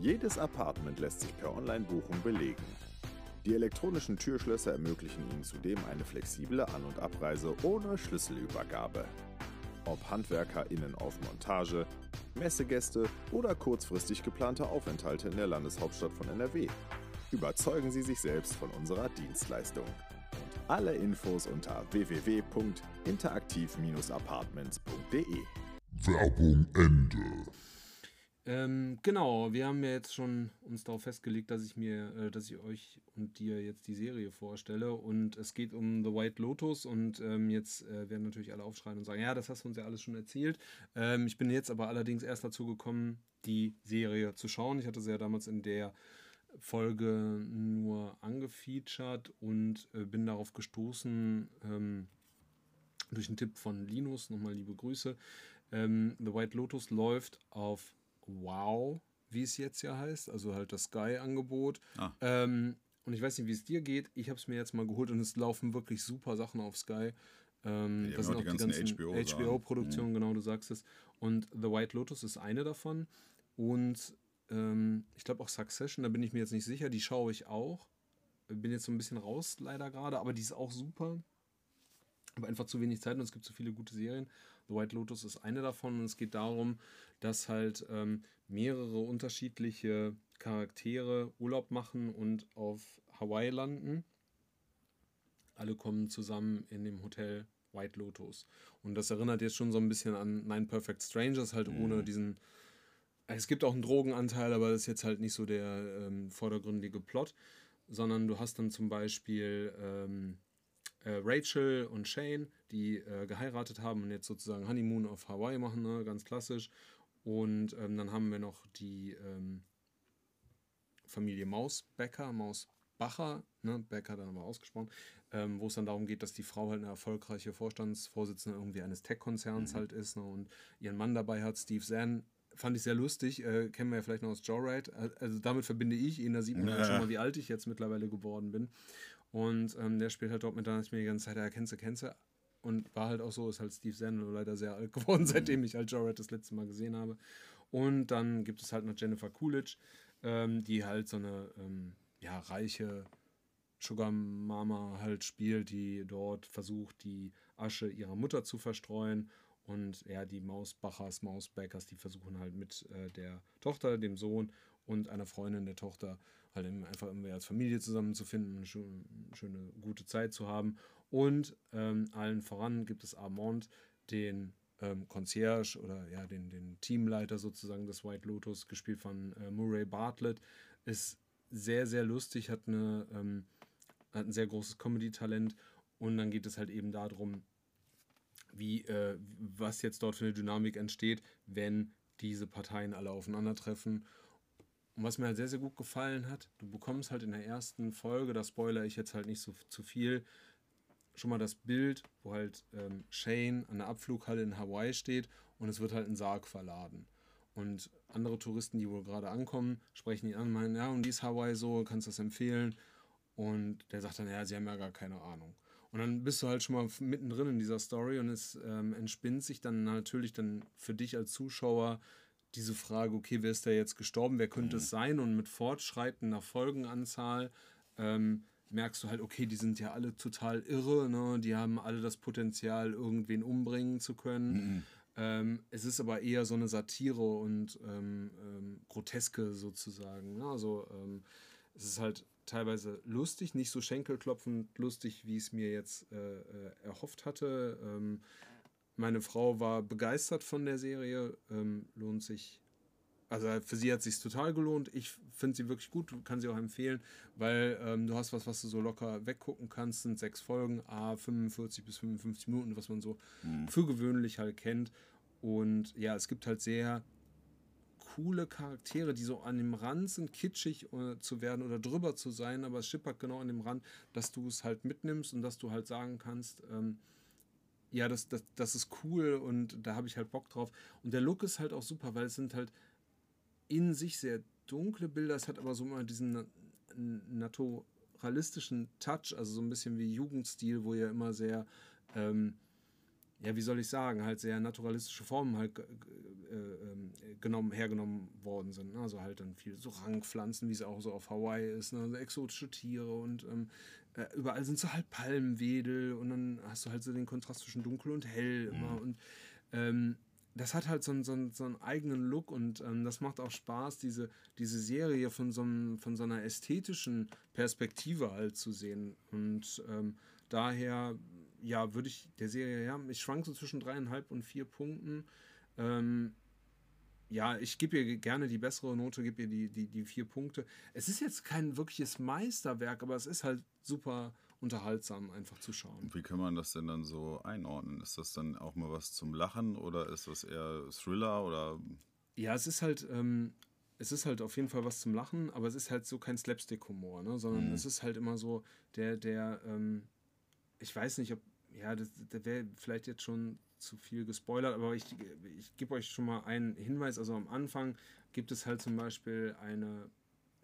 Jedes Apartment lässt sich per Online-Buchung belegen. Die elektronischen Türschlösser ermöglichen Ihnen zudem eine flexible An- und Abreise ohne Schlüsselübergabe. Ob HandwerkerInnen auf Montage, Messegäste oder kurzfristig geplante Aufenthalte in der Landeshauptstadt von NRW. Überzeugen Sie sich selbst von unserer Dienstleistung. Und alle Infos unter www.interaktiv-apartments.de. Werbung Ende. Ähm, genau, wir haben ja jetzt schon uns darauf festgelegt, dass ich mir, äh, dass ich euch und dir jetzt die Serie vorstelle. Und es geht um The White Lotus und ähm, jetzt äh, werden natürlich alle aufschreien und sagen, ja, das hast du uns ja alles schon erzählt. Ähm, ich bin jetzt aber allerdings erst dazu gekommen, die Serie zu schauen. Ich hatte sie ja damals in der Folge nur angefeatured und äh, bin darauf gestoßen ähm, durch einen Tipp von Linus. Nochmal liebe Grüße. Ähm, The White Lotus läuft auf Wow, wie es jetzt ja heißt, also halt das Sky-Angebot. Ah. Ähm, und ich weiß nicht, wie es dir geht. Ich habe es mir jetzt mal geholt und es laufen wirklich super Sachen auf Sky. Ähm, Ja, das sind auch die ganzen ganzen. HBO-Produktionen, genau, du sagst es. Und The White Lotus ist eine davon. Und ähm, ich glaube auch Succession, da bin ich mir jetzt nicht sicher, die schaue ich auch. Bin jetzt so ein bisschen raus leider gerade, aber die ist auch super. Aber einfach zu wenig Zeit und es gibt so viele gute Serien. The White Lotus ist eine davon und es geht darum, dass halt ähm, mehrere unterschiedliche Charaktere Urlaub machen und auf Hawaii landen. Alle kommen zusammen in dem Hotel White Lotus. Und das erinnert jetzt schon so ein bisschen an Nine Perfect Strangers, halt ohne diesen. Es gibt auch einen Drogenanteil, aber das ist jetzt halt nicht so der ähm, vordergründige Plot, sondern du hast dann zum Beispiel ähm, äh, Rachel und Shane, die äh, geheiratet haben und jetzt sozusagen Honeymoon auf Hawaii machen, ne? ganz klassisch. Und ähm, dann haben wir noch die ähm, Familie Mausbecker, Mausbacher, ne? Becker dann aber ausgesprochen, ähm, wo es dann darum geht, dass die Frau halt eine erfolgreiche Vorstandsvorsitzende irgendwie eines Tech-Konzerns halt ist ne? und ihren Mann dabei hat, Steve Zahn. Fand ich sehr lustig, äh, kennen wir ja vielleicht noch aus Joyride. Also damit verbinde ich ihn, da sieht man halt Ja. schon mal, wie alt ich jetzt mittlerweile geworden bin. Und ähm, der spielt halt dort mit, da ist mir die ganze Zeit, ja, kennst du, kennst du. Und war halt auch so, ist halt Steve nur leider sehr alt geworden, seitdem ich halt Joyride das letzte Mal gesehen habe. Und dann gibt es halt noch Jennifer Coolidge, ähm, die halt so eine ähm, ja, reiche Sugar Mama halt spielt, die dort versucht, die Asche ihrer Mutter zu verstreuen. Und ja, die Mausbachers, Mausbackers, die versuchen halt mit äh, der Tochter, dem Sohn und einer Freundin der Tochter halt einfach irgendwie als Familie zusammenzufinden, eine schö- schöne, gute Zeit zu haben. Und ähm, allen voran gibt es Armand, den ähm, Concierge oder ja, den, den Teamleiter sozusagen des White Lotus, gespielt von äh, Murray Bartlett. Ist sehr, sehr lustig, hat, eine, ähm, hat ein sehr großes Comedy-Talent. Und dann geht es halt eben darum, wie, äh, was jetzt dort für eine Dynamik entsteht, wenn diese Parteien alle aufeinandertreffen. Und was mir halt sehr, sehr gut gefallen hat, du bekommst halt in der ersten Folge, da spoiler ich jetzt halt nicht so zu viel, schon mal das Bild, wo halt ähm, Shane an der Abflughalle in Hawaii steht und es wird halt ein Sarg verladen. Und andere Touristen, die wohl gerade ankommen, sprechen ihn an und meinen, ja, und wie ist Hawaii so, kannst du das empfehlen? Und der sagt dann, ja, sie haben ja gar keine Ahnung. Und dann bist du halt schon mal mittendrin in dieser Story und es ähm, entspinnt sich dann natürlich dann für dich als Zuschauer diese Frage, okay, wer ist da jetzt gestorben, wer könnte es sein? Und mit fortschreitender Folgenanzahl ähm, merkst du halt, okay, die sind ja alle total irre, ne? die haben alle das Potenzial, irgendwen umbringen zu können. Ähm, es ist aber eher so eine Satire und ähm, ähm, Groteske sozusagen. Ne? Also ähm, es ist halt teilweise lustig, nicht so schenkelklopfend lustig, wie ich es mir jetzt äh, äh, erhofft hatte. Ähm, meine Frau war begeistert von der Serie, ähm, lohnt sich also für sie hat es sich total gelohnt. Ich finde sie wirklich gut, kann sie auch empfehlen, weil ähm, du hast was, was du so locker weggucken kannst. Sind sechs Folgen, a 45 bis 55 Minuten, was man so für gewöhnlich halt kennt. Und ja, es gibt halt sehr coole Charaktere, die so an dem Rand sind, kitschig äh, zu werden oder drüber zu sein, aber es schippert genau an dem Rand, dass du es halt mitnimmst und dass du halt sagen kannst, ähm, ja, das, das, das ist cool und da habe ich halt Bock drauf. Und der Look ist halt auch super, weil es sind halt in sich sehr dunkle Bilder, es hat aber so mal diesen na- naturalistischen Touch, also so ein bisschen wie Jugendstil, wo ja immer sehr, ähm, ja, wie soll ich sagen, halt sehr naturalistische Formen halt äh, ähm, genommen, hergenommen worden sind. Also halt dann viel so Rangpflanzen, wie es auch so auf Hawaii ist, ne? so exotische Tiere und ähm, äh, überall sind so halt Palmwedel und dann hast du halt so den Kontrast zwischen dunkel und hell immer und ähm, das hat halt so einen, so einen, so einen eigenen Look und ähm, das macht auch Spaß, diese, diese Serie von so, einem, von so einer ästhetischen Perspektive halt zu sehen. Und ähm, daher, ja, würde ich der Serie, ja, ich schwank so zwischen dreieinhalb und vier Punkten. Ähm, ja, ich gebe ihr gerne die bessere Note, gebe ihr die, die, die vier Punkte. Es ist jetzt kein wirkliches Meisterwerk, aber es ist halt super unterhaltsam, einfach zu schauen. Wie kann man das denn dann so einordnen? Ist das dann auch mal was zum Lachen oder ist das eher Thriller oder Ja, es ist halt, ähm, es ist halt auf jeden Fall was zum Lachen, aber es ist halt so kein Slapstick-Humor, ne? sondern es ist halt immer so der, der, ähm, ich weiß nicht, ob, ja, das, das wäre vielleicht jetzt schon zu viel gespoilert, aber ich, ich gebe euch schon mal einen Hinweis. Also am Anfang gibt es halt zum Beispiel eine,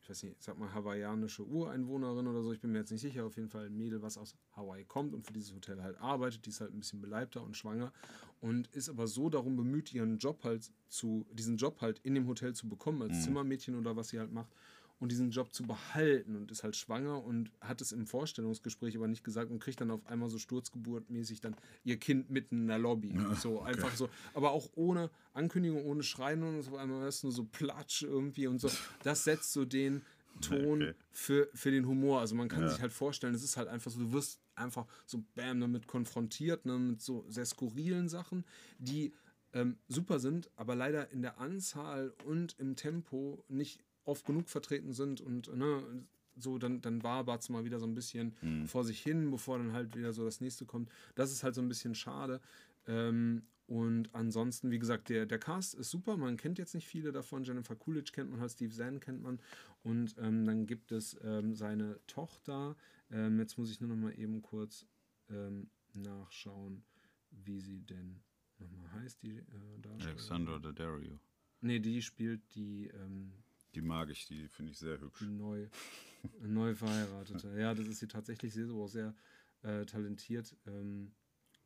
ich weiß nicht, sag mal hawaiianische Ureinwohnerin oder so, ich bin mir jetzt nicht sicher, auf jeden Fall ein Mädel, was aus Hawaii kommt und für dieses Hotel halt arbeitet, die ist halt ein bisschen beleibter und schwanger und ist aber so darum bemüht, ihren Job halt zu, diesen Job halt in dem Hotel zu bekommen, als Zimmermädchen oder was sie halt macht und diesen Job zu behalten und ist halt schwanger und hat es im Vorstellungsgespräch aber nicht gesagt und kriegt dann auf einmal so sturzgeburtmäßig dann ihr Kind mitten in der Lobby. so einfach so, aber auch ohne Ankündigung, ohne Schreien und so, auf einmal ist nur so Platsch irgendwie und so. Das setzt so den Ton Okay. für, für den Humor. Also man kann Ja. sich halt vorstellen, es ist halt einfach so, du wirst einfach so bam damit konfrontiert, ne, mit so sehr skurrilen Sachen, die ähm, super sind, aber leider in der Anzahl und im Tempo nicht oft genug vertreten sind und ne, so, dann, dann wabert es mal wieder so ein bisschen vor sich hin, bevor dann halt wieder so das nächste kommt. Das ist halt so ein bisschen schade. Ähm, und ansonsten, wie gesagt, der, der Cast ist super. Man kennt jetzt nicht viele davon. Jennifer Coolidge kennt man halt, Steve Zahn kennt man. Und ähm, dann gibt es ähm, seine Tochter. Ähm, jetzt muss ich nur noch mal eben kurz ähm, nachschauen, wie sie denn nochmal heißt, die äh. Alexandra Daddario? Nee, die spielt die, ähm, Die mag ich, die finde ich sehr hübsch. neu, neu verheiratete. Ja, das ist sie tatsächlich sehr, auch sehr äh, talentiert. Ähm,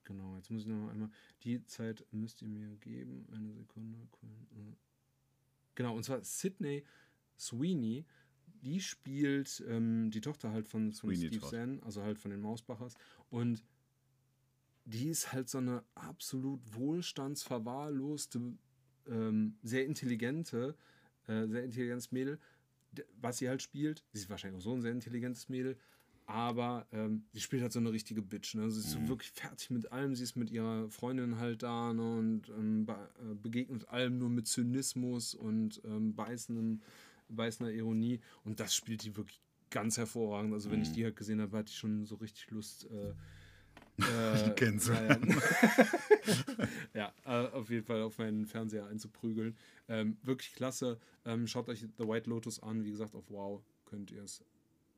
genau, jetzt muss ich noch einmal. Die Zeit müsst ihr mir geben. Eine Sekunde. Äh. Genau, und zwar Sydney Sweeney. Die spielt ähm, die Tochter halt von, von Sweeney Steve Todd. Zahn, also halt von den Mausbachers. Und die ist halt so eine absolut wohlstandsverwahrloste, ähm, sehr intelligente, äh, sehr intelligentes Mädel, was sie halt spielt. Sie ist wahrscheinlich auch so ein sehr intelligentes Mädel, aber ähm, sie spielt halt so eine richtige Bitch. Ne? Sie ist so wirklich fertig mit allem. Sie ist mit ihrer Freundin halt da ne? und ähm, be äh, begegnet allem nur mit Zynismus und ähm, beißendem, beißender Ironie. Und das spielt die wirklich ganz hervorragend. Also wenn ich die halt gesehen habe, hatte ich schon so richtig Lust. Äh, äh, kennenzulernen. ja, äh, auf jeden Fall auf meinen Fernseher einzuprügeln. Ähm, wirklich klasse. Ähm, schaut euch The White Lotus an. Wie gesagt, auf Wow könnt ihr es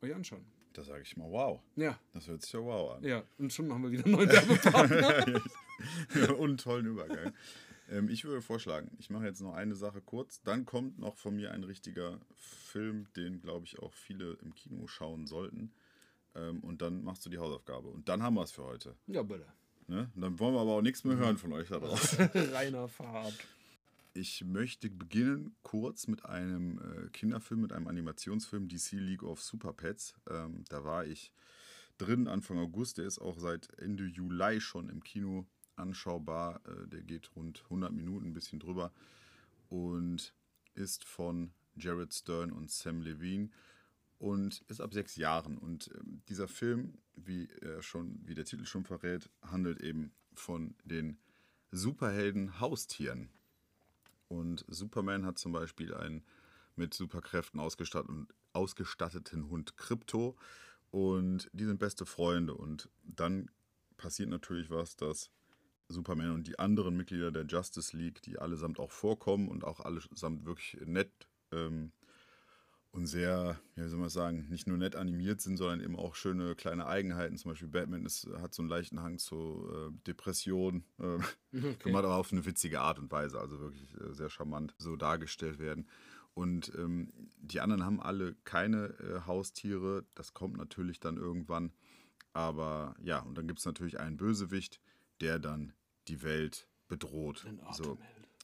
euch anschauen. Da sage ich mal wow. Ja, Das hört sich ja wow an. ja. Und schon haben wir wieder einen neuen Werbepartner. und einen tollen Übergang. ähm, ich würde vorschlagen, ich mache jetzt noch eine Sache kurz. Dann kommt noch von mir ein richtiger Film, den, glaube ich, auch viele im Kino schauen sollten. Ähm, und dann machst du die Hausaufgabe. Und dann haben wir es für heute. ja, bitte. Ne? Dann wollen wir aber auch nichts mehr hören von euch da draußen. Reiner Farb. Ich möchte beginnen kurz mit einem äh, Kinderfilm, mit einem Animationsfilm, DC League of Super Pets. Ähm, da war ich drin Anfang August. Der ist auch seit Ende Juli schon im Kino anschaubar. Äh, der geht rund 100 Minuten, ein bisschen drüber. Und ist von Jared Stern und Sam Levine und ist ab sechs Jahren. Und ähm, dieser Film, wie, er schon, wie der Titel schon verrät, handelt eben von den Superhelden Haustieren. Und Superman hat zum Beispiel einen mit Superkräften ausgestatteten, ausgestatteten Hund Krypto. Und die sind beste Freunde. Und dann passiert natürlich was, dass Superman und die anderen Mitglieder der Justice League, die allesamt auch vorkommen und auch allesamt wirklich nett ähm, und sehr, wie soll man sagen, nicht nur nett animiert sind, sondern eben auch schöne kleine Eigenheiten. Zum Beispiel Batman ist, hat so einen leichten Hang zu äh, Depression, äh, okay. aber auf eine witzige Art und Weise, also wirklich äh, sehr charmant so dargestellt werden. Und ähm, die anderen haben alle keine äh, Haustiere. Das kommt natürlich dann irgendwann. Aber ja, und dann gibt es natürlich einen Bösewicht, der dann die Welt bedroht. So,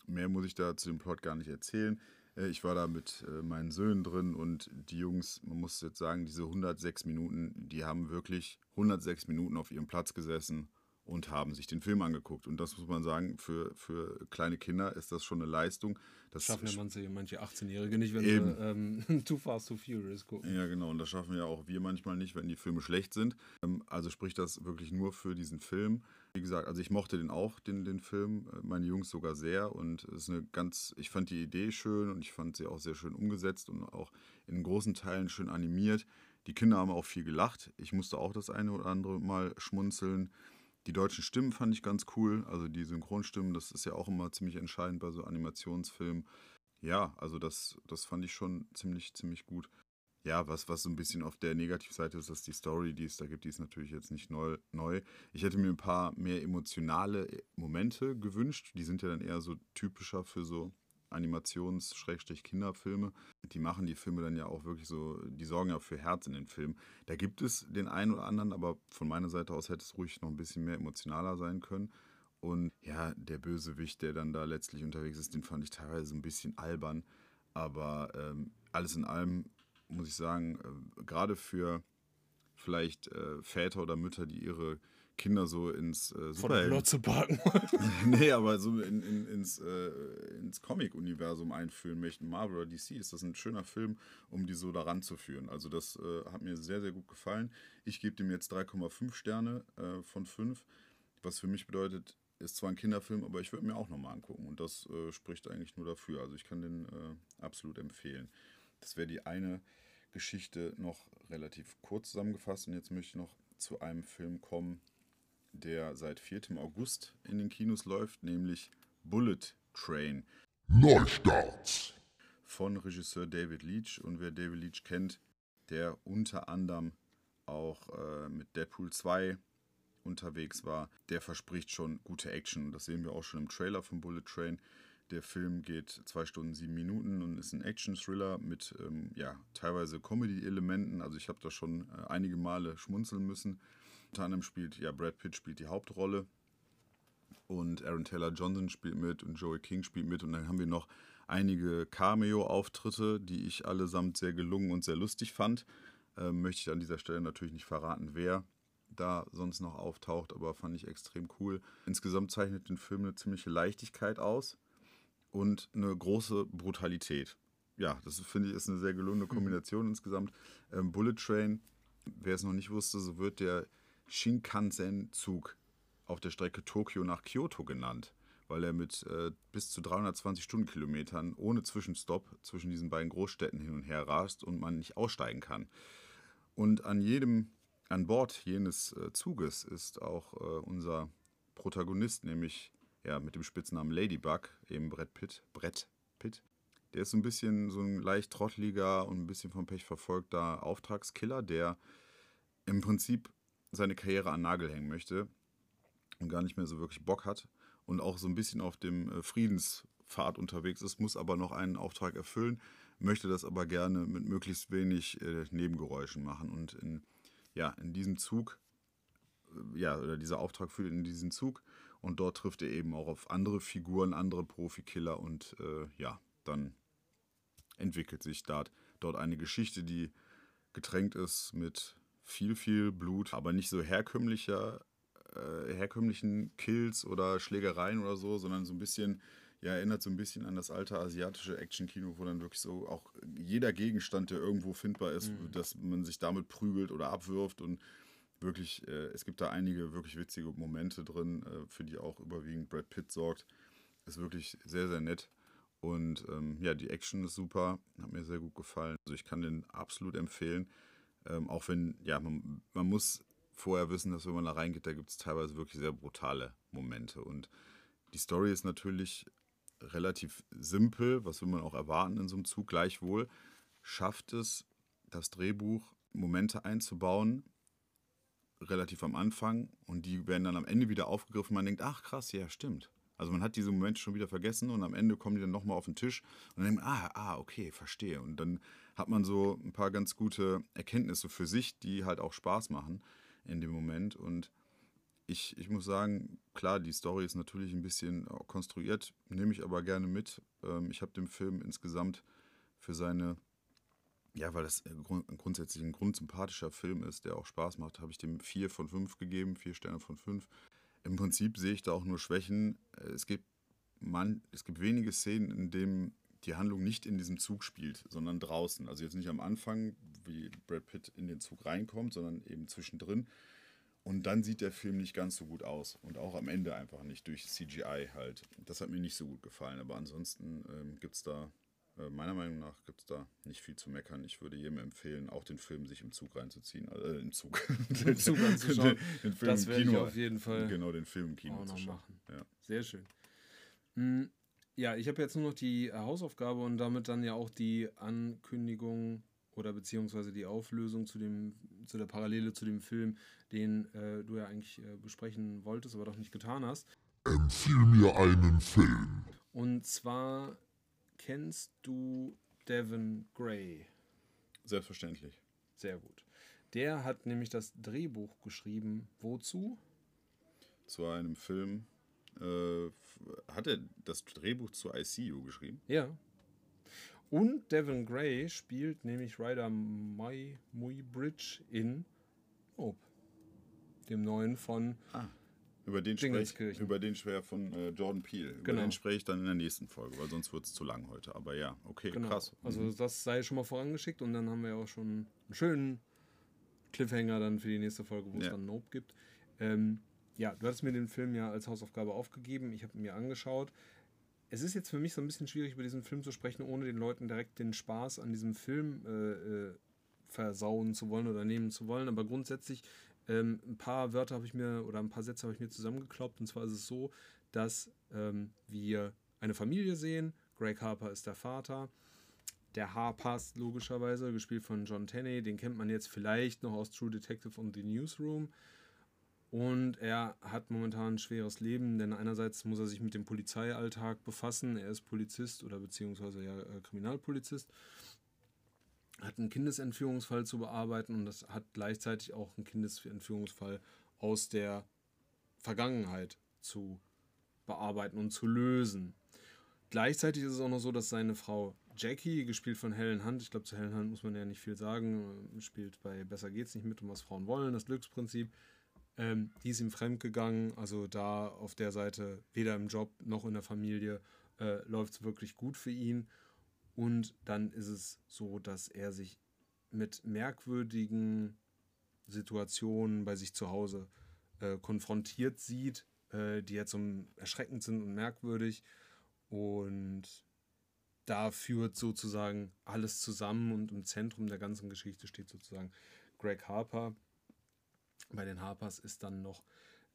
mehr muss ich da zu dem Plot gar nicht erzählen. Äh, ich war da mit äh, meinen Söhnen drin und die Jungs, man muss jetzt sagen, diese 106 Minuten, die haben wirklich 106 Minuten auf ihrem Platz gesessen und haben sich den Film angeguckt. Und das muss man sagen, für, für kleine Kinder ist das schon eine Leistung. Das schaffen ja manche, manche 18-Jährige nicht, wenn eben. sie ähm, Too Fast, Too Furious gucken. Ja, genau. Und das schaffen ja auch wir manchmal nicht, wenn die Filme schlecht sind. Ähm, also spricht das wirklich nur für diesen Film. Wie gesagt, also ich mochte den auch, den, den Film, äh, meine Jungs sogar sehr. Und es ist eine ganz, ich fand die Idee schön und ich fand sie auch sehr schön umgesetzt und auch in großen Teilen schön animiert. Die Kinder haben auch viel gelacht. Ich musste auch das eine oder andere Mal schmunzeln. Die deutschen Stimmen fand ich ganz cool. Also die Synchronstimmen, das ist ja auch immer ziemlich entscheidend bei so Animationsfilmen. Ja, also das, das fand ich schon ziemlich, ziemlich gut. Ja, was, was so ein bisschen auf der Negativseite ist, dass die Story, die es da gibt, die ist natürlich jetzt nicht neu. neu. Ich hätte mir ein paar mehr emotionale Momente gewünscht. Die sind ja dann eher so typischer für so Animations-Kinderfilme, die machen die Filme dann ja auch wirklich so, die sorgen ja für Herz in den Film. Da gibt es den einen oder anderen, aber von meiner Seite aus hätte es ruhig noch ein bisschen mehr emotionaler sein können. Und ja, der Bösewicht, der dann da letztlich unterwegs ist, den fand ich teilweise ein bisschen albern. Aber ähm, alles in allem muss ich sagen, äh, gerade für vielleicht äh, Väter oder Mütter, die ihre Kinder so ins äh, Superhelden... zu parken. nee, aber so in, in, ins, äh, ins Comic-Universum einführen möchten, Marvel oder DC, ist das ein schöner Film, um die so daran zu führen. Also das äh, hat mir sehr, sehr gut gefallen. Ich gebe dem jetzt 3,5 Sterne äh, von 5, was für mich bedeutet, ist zwar ein Kinderfilm, aber ich würde mir auch nochmal angucken und das äh, spricht eigentlich nur dafür. Also ich kann den äh, absolut empfehlen. Das wäre die eine Geschichte noch relativ kurz zusammengefasst und jetzt möchte ich noch zu einem Film kommen, der seit 4. August in den Kinos läuft, nämlich Bullet Train. Neustarts. Von Regisseur David Leach. Und wer David Leach kennt, der unter anderem auch äh, mit Deadpool 2 unterwegs war, der verspricht schon gute Action. Das sehen wir auch schon im Trailer von Bullet Train. Der Film geht zwei Stunden sieben Minuten und ist ein Action-Thriller mit ähm, ja, teilweise Comedy-Elementen. Also ich habe da schon äh, einige Male schmunzeln müssen. Unter anderem spielt, ja, Brad Pitt spielt die Hauptrolle und Aaron Taylor Johnson spielt mit und Joey King spielt mit und dann haben wir noch einige Cameo-Auftritte, die ich allesamt sehr gelungen und sehr lustig fand. Ähm, möchte ich an dieser Stelle natürlich nicht verraten, wer da sonst noch auftaucht, aber fand ich extrem cool. Insgesamt zeichnet den Film eine ziemliche Leichtigkeit aus und eine große Brutalität. Ja, das finde ich ist eine sehr gelungene Kombination mhm. insgesamt. Ähm, Bullet Train, wer es noch nicht wusste, so wird der Shinkansen-Zug auf der Strecke Tokio nach Kyoto genannt, weil er mit äh, bis zu 320 Stundenkilometern ohne Zwischenstopp zwischen diesen beiden Großstädten hin und her rast und man nicht aussteigen kann. Und an jedem, an Bord jenes äh, Zuges ist auch äh, unser Protagonist, nämlich ja, mit dem Spitznamen Ladybug, eben Brett Pitt, Brett Pitt. Der ist so ein bisschen so ein leicht trottliger und ein bisschen vom Pech verfolgter Auftragskiller, der im Prinzip seine Karriere an Nagel hängen möchte und gar nicht mehr so wirklich Bock hat und auch so ein bisschen auf dem äh, Friedenspfad unterwegs ist, muss aber noch einen Auftrag erfüllen, möchte das aber gerne mit möglichst wenig äh, Nebengeräuschen machen. Und in, ja, in diesem Zug, äh, ja, oder dieser Auftrag führt in diesen Zug und dort trifft er eben auch auf andere Figuren, andere Profikiller und äh, ja, dann entwickelt sich dort, dort eine Geschichte, die getränkt ist mit viel, viel Blut, aber nicht so herkömmlicher, äh, herkömmlichen Kills oder Schlägereien oder so, sondern so ein bisschen, ja, erinnert so ein bisschen an das alte asiatische Actionkino, wo dann wirklich so auch jeder Gegenstand, der irgendwo findbar ist, mhm. dass man sich damit prügelt oder abwirft und wirklich, äh, es gibt da einige wirklich witzige Momente drin, äh, für die auch überwiegend Brad Pitt sorgt. Ist wirklich sehr, sehr nett. Und ähm, ja, die Action ist super, hat mir sehr gut gefallen. Also ich kann den absolut empfehlen. Ähm, auch wenn, ja, man, man muss vorher wissen, dass wenn man da reingeht, da gibt es teilweise wirklich sehr brutale Momente. Und die Story ist natürlich relativ simpel, was will man auch erwarten in so einem Zug. Gleichwohl schafft es das Drehbuch, Momente einzubauen, relativ am Anfang, und die werden dann am Ende wieder aufgegriffen. Man denkt, ach krass, ja, stimmt. Also man hat diese Momente schon wieder vergessen und am Ende kommen die dann nochmal auf den Tisch und dann denkt man, ah, ah, okay, verstehe. Und dann hat man so ein paar ganz gute Erkenntnisse für sich, die halt auch Spaß machen in dem Moment. Und ich, ich muss sagen, klar, die Story ist natürlich ein bisschen konstruiert, nehme ich aber gerne mit. Ähm, ich habe dem Film insgesamt für seine, ja, weil das grundsätzlich ein grundsympathischer Film ist, der auch Spaß macht, habe ich dem vier von fünf gegeben, vier Sterne von fünf. Im Prinzip sehe ich da auch nur Schwächen. Es gibt, man, es gibt wenige Szenen, in denen die Handlung nicht in diesem Zug spielt, sondern draußen. Also jetzt nicht am Anfang, wie Brad Pitt in den Zug reinkommt, sondern eben zwischendrin. Und dann sieht der Film nicht ganz so gut aus. Und auch am Ende einfach nicht durch CGI halt. Das hat mir nicht so gut gefallen. Aber ansonsten ähm, gibt es da, äh, meiner Meinung nach, gibt es da nicht viel zu meckern. Ich würde jedem empfehlen, auch den Film sich im Zug reinzuziehen. Äh, im Zug. Im Zug anzuschauen. den, den Film das werde ich auf jeden Fall. Genau, den Film im Kino zu schauen. Machen. Ja. Sehr schön. Hm, ja, ich habe jetzt nur noch die Hausaufgabe und damit dann ja auch die Ankündigung oder beziehungsweise die Auflösung zu dem zu der Parallele zu dem Film, den äh, du ja eigentlich äh, besprechen wolltest, aber doch nicht getan hast. Empfiehl mir einen Film. Und zwar kennst du Devin Gray? Selbstverständlich. Sehr gut. Der hat nämlich das Drehbuch geschrieben. Wozu? Zu einem Film. Äh, hat er das Drehbuch zu ICU geschrieben? Ja. Und Devin Gray spielt nämlich Ryder Mai Muybridge in Nope. Dem neuen von ah, über den spreche über den schwer von äh, Jordan Peele. Über genau. den spreche ich dann in der nächsten Folge, weil sonst wird es zu lang heute. Aber ja, okay, genau. krass. Also mhm. das sei schon mal vorangeschickt und dann haben wir auch schon einen schönen Cliffhanger dann für die nächste Folge, wo es ja. dann Nope gibt. Ähm, ja, du hattest mir den Film ja als Hausaufgabe aufgegeben. Ich habe ihn mir angeschaut es ist jetzt für mich so ein bisschen schwierig, über diesen Film zu sprechen, ohne den Leuten direkt den Spaß an diesem Film äh, äh, versauen zu wollen oder nehmen zu wollen. Aber grundsätzlich ähm, ein paar Wörter habe ich mir oder ein paar Sätze habe ich mir zusammengekloppt. Und zwar ist es so, dass ähm, wir eine Familie sehen. Greg Harper ist der Vater. Der Harpers logischerweise, gespielt von John Tenney, den kennt man jetzt vielleicht noch aus True Detective und The Newsroom. Und er hat momentan ein schweres Leben, denn einerseits muss er sich mit dem Polizeialltag befassen. Er ist Polizist oder beziehungsweise ja äh, Kriminalpolizist, hat einen Kindesentführungsfall zu bearbeiten und das hat gleichzeitig auch einen Kindesentführungsfall aus der Vergangenheit zu bearbeiten und zu lösen. Gleichzeitig ist es auch noch so, dass seine Frau Jackie, gespielt von Helen Hunt, ich glaube, zu Helen Hunt muss man ja nicht viel sagen, spielt bei Besser geht's nicht mit, um was Frauen wollen, das Glücksprinzip ähm, die ist ihm fremdgegangen. Also da auf der Seite, weder im Job noch in der Familie, äh, läuft es wirklich gut für ihn. Und dann ist es so, dass er sich mit merkwürdigen Situationen bei sich zu Hause äh, konfrontiert sieht, äh, die jetzt so erschreckend sind und merkwürdig. Und da führt sozusagen alles zusammen und im Zentrum der ganzen Geschichte steht sozusagen Greg Harper, bei den Harpers ist dann noch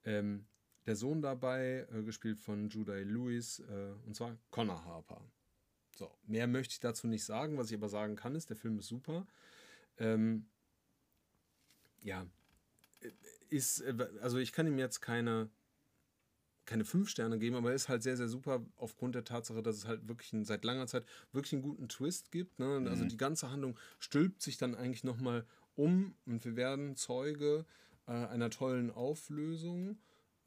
ähm, der Sohn dabei, äh, gespielt von Judah Lewis, äh, und zwar Connor Harper. So, mehr möchte ich dazu nicht sagen. Was ich aber sagen kann, ist, der Film ist super. Ähm, ja, äh, ist, äh, also ich kann ihm jetzt keine, keine fünf Sterne geben, aber er ist halt sehr, sehr super aufgrund der Tatsache, dass es halt wirklich ein, seit langer Zeit wirklich einen guten Twist gibt. Ne? Also mhm. Also die ganze Handlung stülpt sich dann eigentlich nochmal um und wir werden Zeuge äh, einer tollen Auflösung,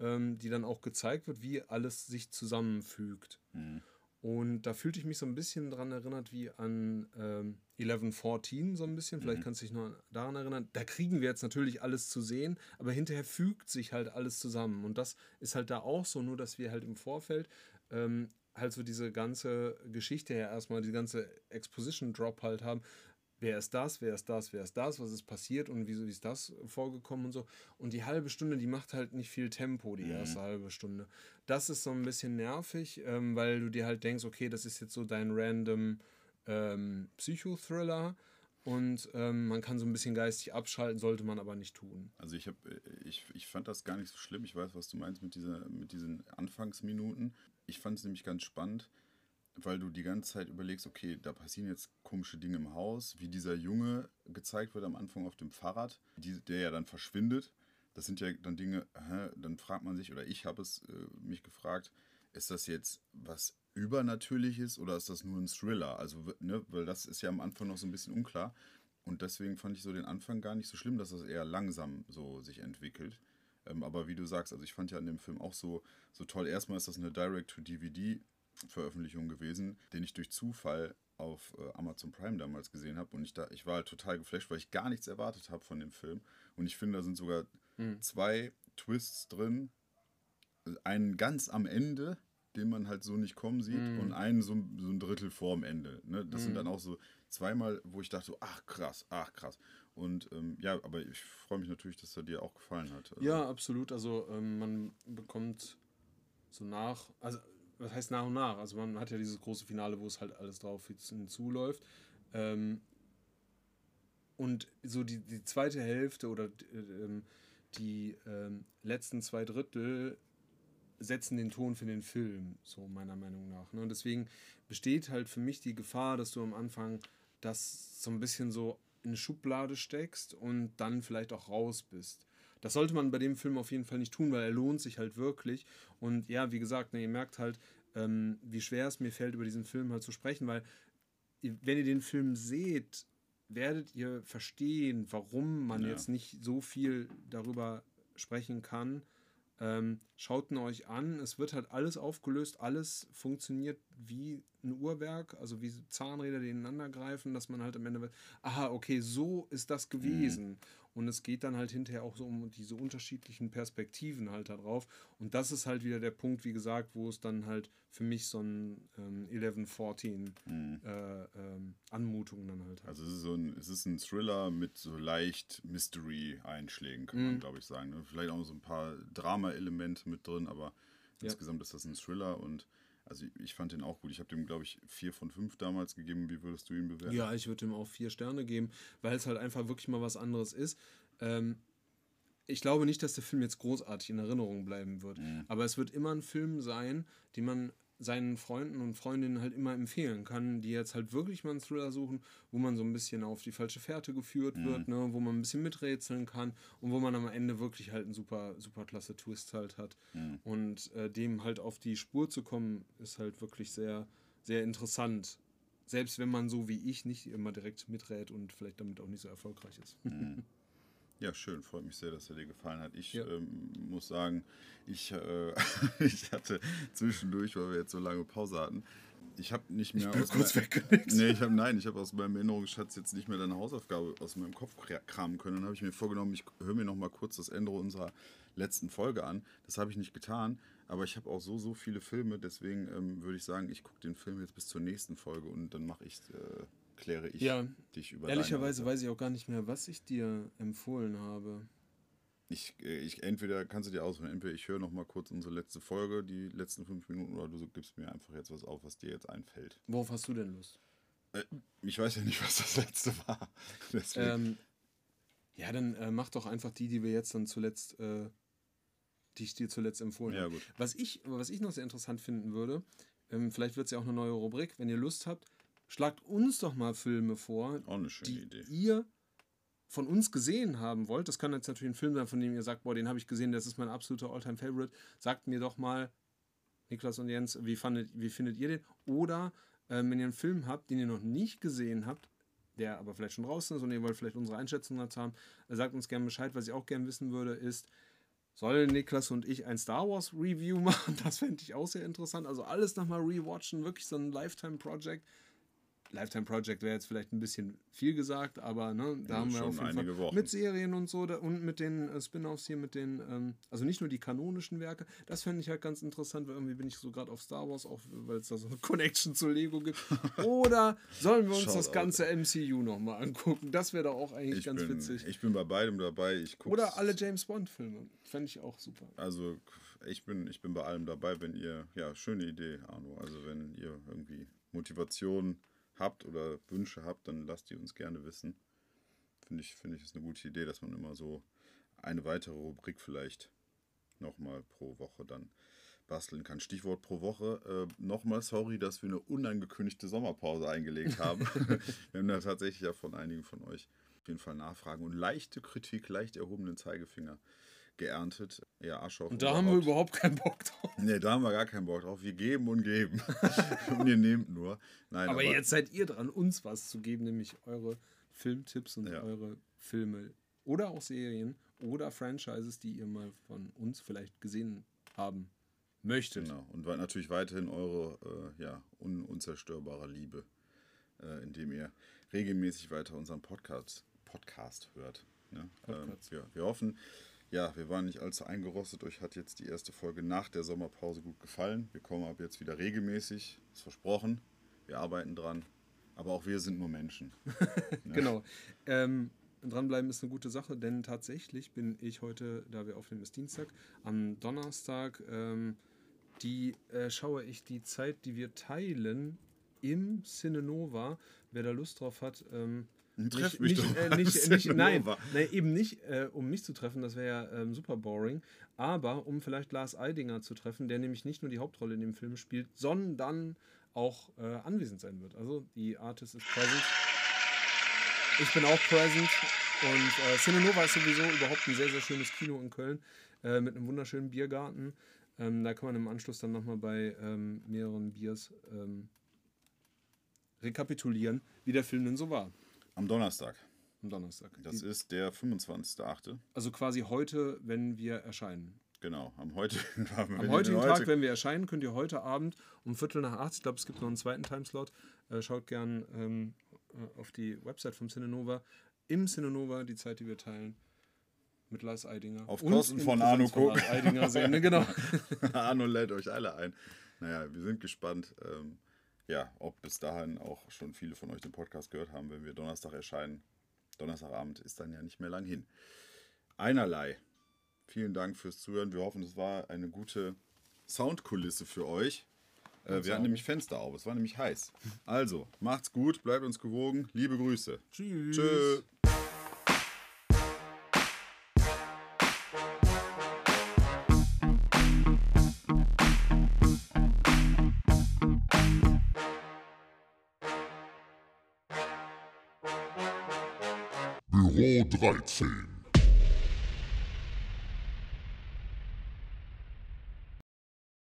ähm, die dann auch gezeigt wird, wie alles sich zusammenfügt. Mhm. Und da fühlte ich mich so ein bisschen daran erinnert wie an ähm, 1114 so ein bisschen. Vielleicht mhm. kannst du dich noch daran erinnern. Da kriegen wir jetzt natürlich alles zu sehen, aber hinterher fügt sich halt alles zusammen. Und das ist halt da auch so, nur dass wir halt im Vorfeld ähm, halt so diese ganze Geschichte ja erstmal, die ganze Exposition Drop halt haben, wer ist das, wer ist das, wer ist das, was ist passiert und wieso ist das vorgekommen und so. Und die halbe Stunde, die macht halt nicht viel Tempo, die Mhm. erste halbe Stunde. Das ist so ein bisschen nervig, ähm, weil du dir halt denkst, okay, das ist jetzt so dein random ähm, Psychothriller und ähm, man kann so ein bisschen geistig abschalten, sollte man aber nicht tun. Also ich habe, ich, ich fand das gar nicht so schlimm. Ich weiß, was du meinst mit, dieser, mit diesen Anfangsminuten. Ich fand es nämlich ganz spannend, weil du die ganze Zeit überlegst, okay, da passieren jetzt komische Dinge im Haus, wie dieser Junge gezeigt wird am Anfang auf dem Fahrrad, die, der ja dann verschwindet. Das sind ja dann Dinge, hä, dann fragt man sich, oder ich habe es äh, mich gefragt, ist das jetzt was Übernatürliches oder ist das nur ein Thriller? Also, ne, weil das ist ja am Anfang noch so ein bisschen unklar. Und deswegen fand ich so den Anfang gar nicht so schlimm, dass das eher langsam so sich entwickelt. Ähm, aber wie du sagst, also ich fand ja an dem Film auch so, so toll. Erstmal ist das eine Direct-to-DVD-Veröffentlichung gewesen, den ich durch Zufall auf äh, Amazon Prime damals gesehen habe. Und ich, da, ich war halt total geflasht, weil ich gar nichts erwartet habe von dem Film. Und ich finde, da sind sogar zwei Twists drin. Einen ganz am Ende, den man halt so nicht kommen sieht, und einen so, so ein Drittel vorm Ende. Ne? Das sind dann auch so zweimal, wo ich dachte, so, ach krass, ach krass. Und ähm, ja, aber ich freue mich natürlich, dass er dir auch gefallen hat. Also, Ja, absolut. Also ähm, man bekommt so nach, also was heißt nach und nach? Also man hat ja dieses große Finale, wo es halt alles drauf hinzuläuft. Ähm, und so die, die zweite Hälfte oder äh, ähm, die ähm, letzten zwei Drittel setzen den Ton für den Film, so meiner Meinung nach. Ne? Und deswegen besteht halt für mich die Gefahr, dass du am Anfang das so ein bisschen so in eine Schublade steckst und dann vielleicht auch raus bist. Das sollte man bei dem Film auf jeden Fall nicht tun, weil er lohnt sich halt wirklich. Und ja, wie gesagt, ne, ihr merkt halt, ähm, wie schwer es mir fällt, über diesen Film halt zu sprechen, weil wenn ihr den Film seht, werdet ihr verstehen, warum man Ja. jetzt nicht so viel darüber sprechen kann. Ähm, schaut ihn euch an. Es wird halt alles aufgelöst, alles funktioniert wie ein Uhrwerk, also wie Zahnräder, die ineinander greifen, dass man halt am Ende, weiß, aha, okay, so ist das gewesen. Und es geht dann halt hinterher auch so um diese unterschiedlichen Perspektiven halt da drauf. Und das ist halt wieder der Punkt, wie gesagt, wo es dann halt für mich so ein ähm, 11-14 äh, ähm, Anmutung dann halt hat. Also es ist so ein, es ist ein Thriller mit so leicht Mystery-Einschlägen, kann man glaube ich sagen. ne? Vielleicht auch so ein paar Drama-Elemente mit drin, aber Ja. insgesamt ist das ein Thriller und also ich fand den auch gut. Ich habe dem, glaube ich, vier von fünf damals gegeben. Wie würdest du ihn bewerten? Ja, ich würde ihm auch vier Sterne geben, weil es halt einfach wirklich mal was anderes ist. Ähm, ich glaube nicht, dass der Film jetzt großartig in Erinnerung bleiben wird, aber es wird immer ein Film sein, den man seinen Freunden und Freundinnen halt immer empfehlen kann, die jetzt halt wirklich mal einen Thriller suchen, wo man so ein bisschen auf die falsche Fährte geführt wird, ne, wo man ein bisschen miträtseln kann und wo man am Ende wirklich halt einen super, super klasse Twist halt hat. Und äh, dem halt auf die Spur zu kommen, ist halt wirklich sehr, sehr interessant. Selbst wenn man so wie ich nicht immer direkt miträt und vielleicht damit auch nicht so erfolgreich ist. Ja, schön. Freut mich sehr, dass er dir gefallen hat. Ich Ja. ähm, muss sagen, ich, äh, ich hatte zwischendurch, weil wir jetzt so lange Pause hatten, ich habe nicht mehr. bin aus kurz weggenickt. Nee, ich habe nein, ich habe aus meinem Erinnerungsschatz jetzt nicht mehr deine Hausaufgabe aus meinem Kopf kra- kramen können. Dann habe ich mir vorgenommen, ich höre mir noch mal kurz das Ende unserer letzten Folge an. Das habe ich nicht getan, aber ich habe auch so so viele Filme, deswegen ähm, würde ich sagen, ich gucke den Film jetzt bis zur nächsten Folge und dann mache ich äh, kläre ich Ja, dich über Ehrlicherweise weiß ich auch gar nicht mehr, was ich dir empfohlen habe. Ich, äh, ich entweder kannst du dir auswählen, entweder ich höre noch mal kurz unsere letzte Folge, die letzten fünf Minuten, oder du gibst mir einfach jetzt was auf, was dir jetzt einfällt. Worauf hast du denn Lust? Äh, ich weiß ja nicht, was das letzte war. Deswegen. Ähm, ja, dann äh, mach doch einfach die, die wir jetzt dann zuletzt, äh, die ich dir zuletzt empfohlen Ja, habe. Was ich, was ich noch sehr interessant finden würde, ähm, vielleicht wird es ja auch eine neue Rubrik, wenn ihr Lust habt, schlagt uns doch mal Filme vor, die Idee. ihr von uns gesehen haben wollt. Das kann jetzt natürlich ein Film sein, von dem ihr sagt, boah, den habe ich gesehen, das ist mein absoluter Alltime-Favorite. Sagt mir doch mal, Niklas und Jens, wie, fandet, wie findet ihr den? Oder ähm, wenn ihr einen Film habt, den ihr noch nicht gesehen habt, der aber vielleicht schon draußen ist und ihr wollt vielleicht unsere Einschätzung dazu haben, äh, sagt uns gerne Bescheid. Was ich auch gerne wissen würde, ist, soll Niklas und ich ein Star Wars Review machen? Das fände ich auch sehr interessant. Also alles nochmal rewatchen, wirklich so ein Lifetime-Project. Lifetime Project wäre jetzt vielleicht ein bisschen viel gesagt, aber ne, da Ja, haben wir auf jeden Fall Wochen. mit Serien und so da, und mit den äh, Spin-offs hier, mit den, ähm, also nicht nur die kanonischen Werke, das fände ich halt ganz interessant, weil irgendwie bin ich so gerade auf Star Wars, auch weil es da so eine Connection zu Lego gibt. Oder sollen wir uns das ganze MCU nochmal angucken? Das wäre doch auch eigentlich Ich ganz bin, witzig. ich bin bei beidem dabei. Ich guck's, Oder alle James Bond-Filme. Fände ich auch super. Also ich bin, ich bin bei allem dabei, wenn ihr, ja, schöne Idee, Arno. Also wenn ihr irgendwie Motivation habt oder Wünsche habt, dann lasst die uns gerne wissen. Finde ich, finde ich, ist eine gute Idee, dass man immer so eine weitere Rubrik vielleicht nochmal pro Woche dann basteln kann. Stichwort pro Woche. Äh, nochmal sorry, dass wir eine unangekündigte Sommerpause eingelegt haben. wir haben da tatsächlich ja von einigen von euch auf jeden Fall Nachfragen und leichte Kritik, leicht erhobenen Zeigefinger geerntet. Ja, Asche auf Und da haben wir Haupt. überhaupt keinen Bock drauf. Nee, da haben wir gar keinen Bock drauf. Wir geben und geben. und ihr nehmt nur. Nein, Aber jetzt seid ihr dran, uns was zu geben, nämlich eure Filmtipps und Ja. eure Filme oder auch Serien oder Franchises, die ihr mal von uns vielleicht gesehen haben möchtet. Genau. Und natürlich weiterhin eure äh, ja, un unzerstörbare Liebe, äh, indem ihr regelmäßig weiter unseren Podcast, Podcast hört. Ne? Ähm, Podcast. wir, wir hoffen, ja, wir waren nicht allzu eingerostet. Euch hat jetzt die erste Folge nach der Sommerpause gut gefallen. Wir kommen ab jetzt wieder regelmäßig. Ist versprochen. Wir arbeiten dran. Aber auch wir sind nur Menschen. Genau. Ähm, dranbleiben ist eine gute Sache, denn tatsächlich bin ich heute, da wir aufnehmen, ist Dienstag, am Donnerstag, ähm, die äh, schaue ich die Zeit, die wir teilen im Cinenova. Wer da Lust drauf hat, ähm, Treff nicht, mich nicht, doch äh, nicht, nicht, nein, nein, eben nicht, äh, um mich zu treffen, das wäre ja ähm, super boring, aber um vielleicht Lars Eidinger zu treffen, der nämlich nicht nur die Hauptrolle in dem Film spielt, sondern auch äh, anwesend sein wird. Also die Artist ist present. Ich bin auch present und äh, Cinenova ist sowieso überhaupt ein sehr, sehr schönes Kino in Köln äh, mit einem wunderschönen Biergarten. Ähm, da kann man im Anschluss dann nochmal bei ähm, mehreren Biers ähm, rekapitulieren, wie der Film denn so war Am Donnerstag. am Donnerstag. Das Die, ist der 25.8. also quasi heute, wenn wir erscheinen. Genau, am heutigen, Am heutigen Tag, heute- wenn wir erscheinen, könnt ihr heute Abend um Viertel nach acht, ich glaube, es gibt noch einen zweiten Timeslot, äh, schaut gern ähm, äh, auf die Website vom Cinenova. Im Cinenova die Zeit, die wir teilen, mit Lars Eidinger. Auf Kosten von Arno Eidinger sehen, ne? genau. Arno lädt euch alle ein. Naja, wir sind gespannt, ähm, ja, ob bis dahin auch schon viele von euch den Podcast gehört haben, wenn wir Donnerstag erscheinen. Donnerstagabend ist dann ja nicht mehr lang hin. Einerlei. Vielen Dank fürs Zuhören. Wir hoffen, es war eine gute Soundkulisse für euch. Äh, wir hatten nämlich Fenster auf. Es war nämlich heiß. Also, macht's gut, bleibt uns gewogen. Liebe Grüße. Tschüss. Tschüss. 13.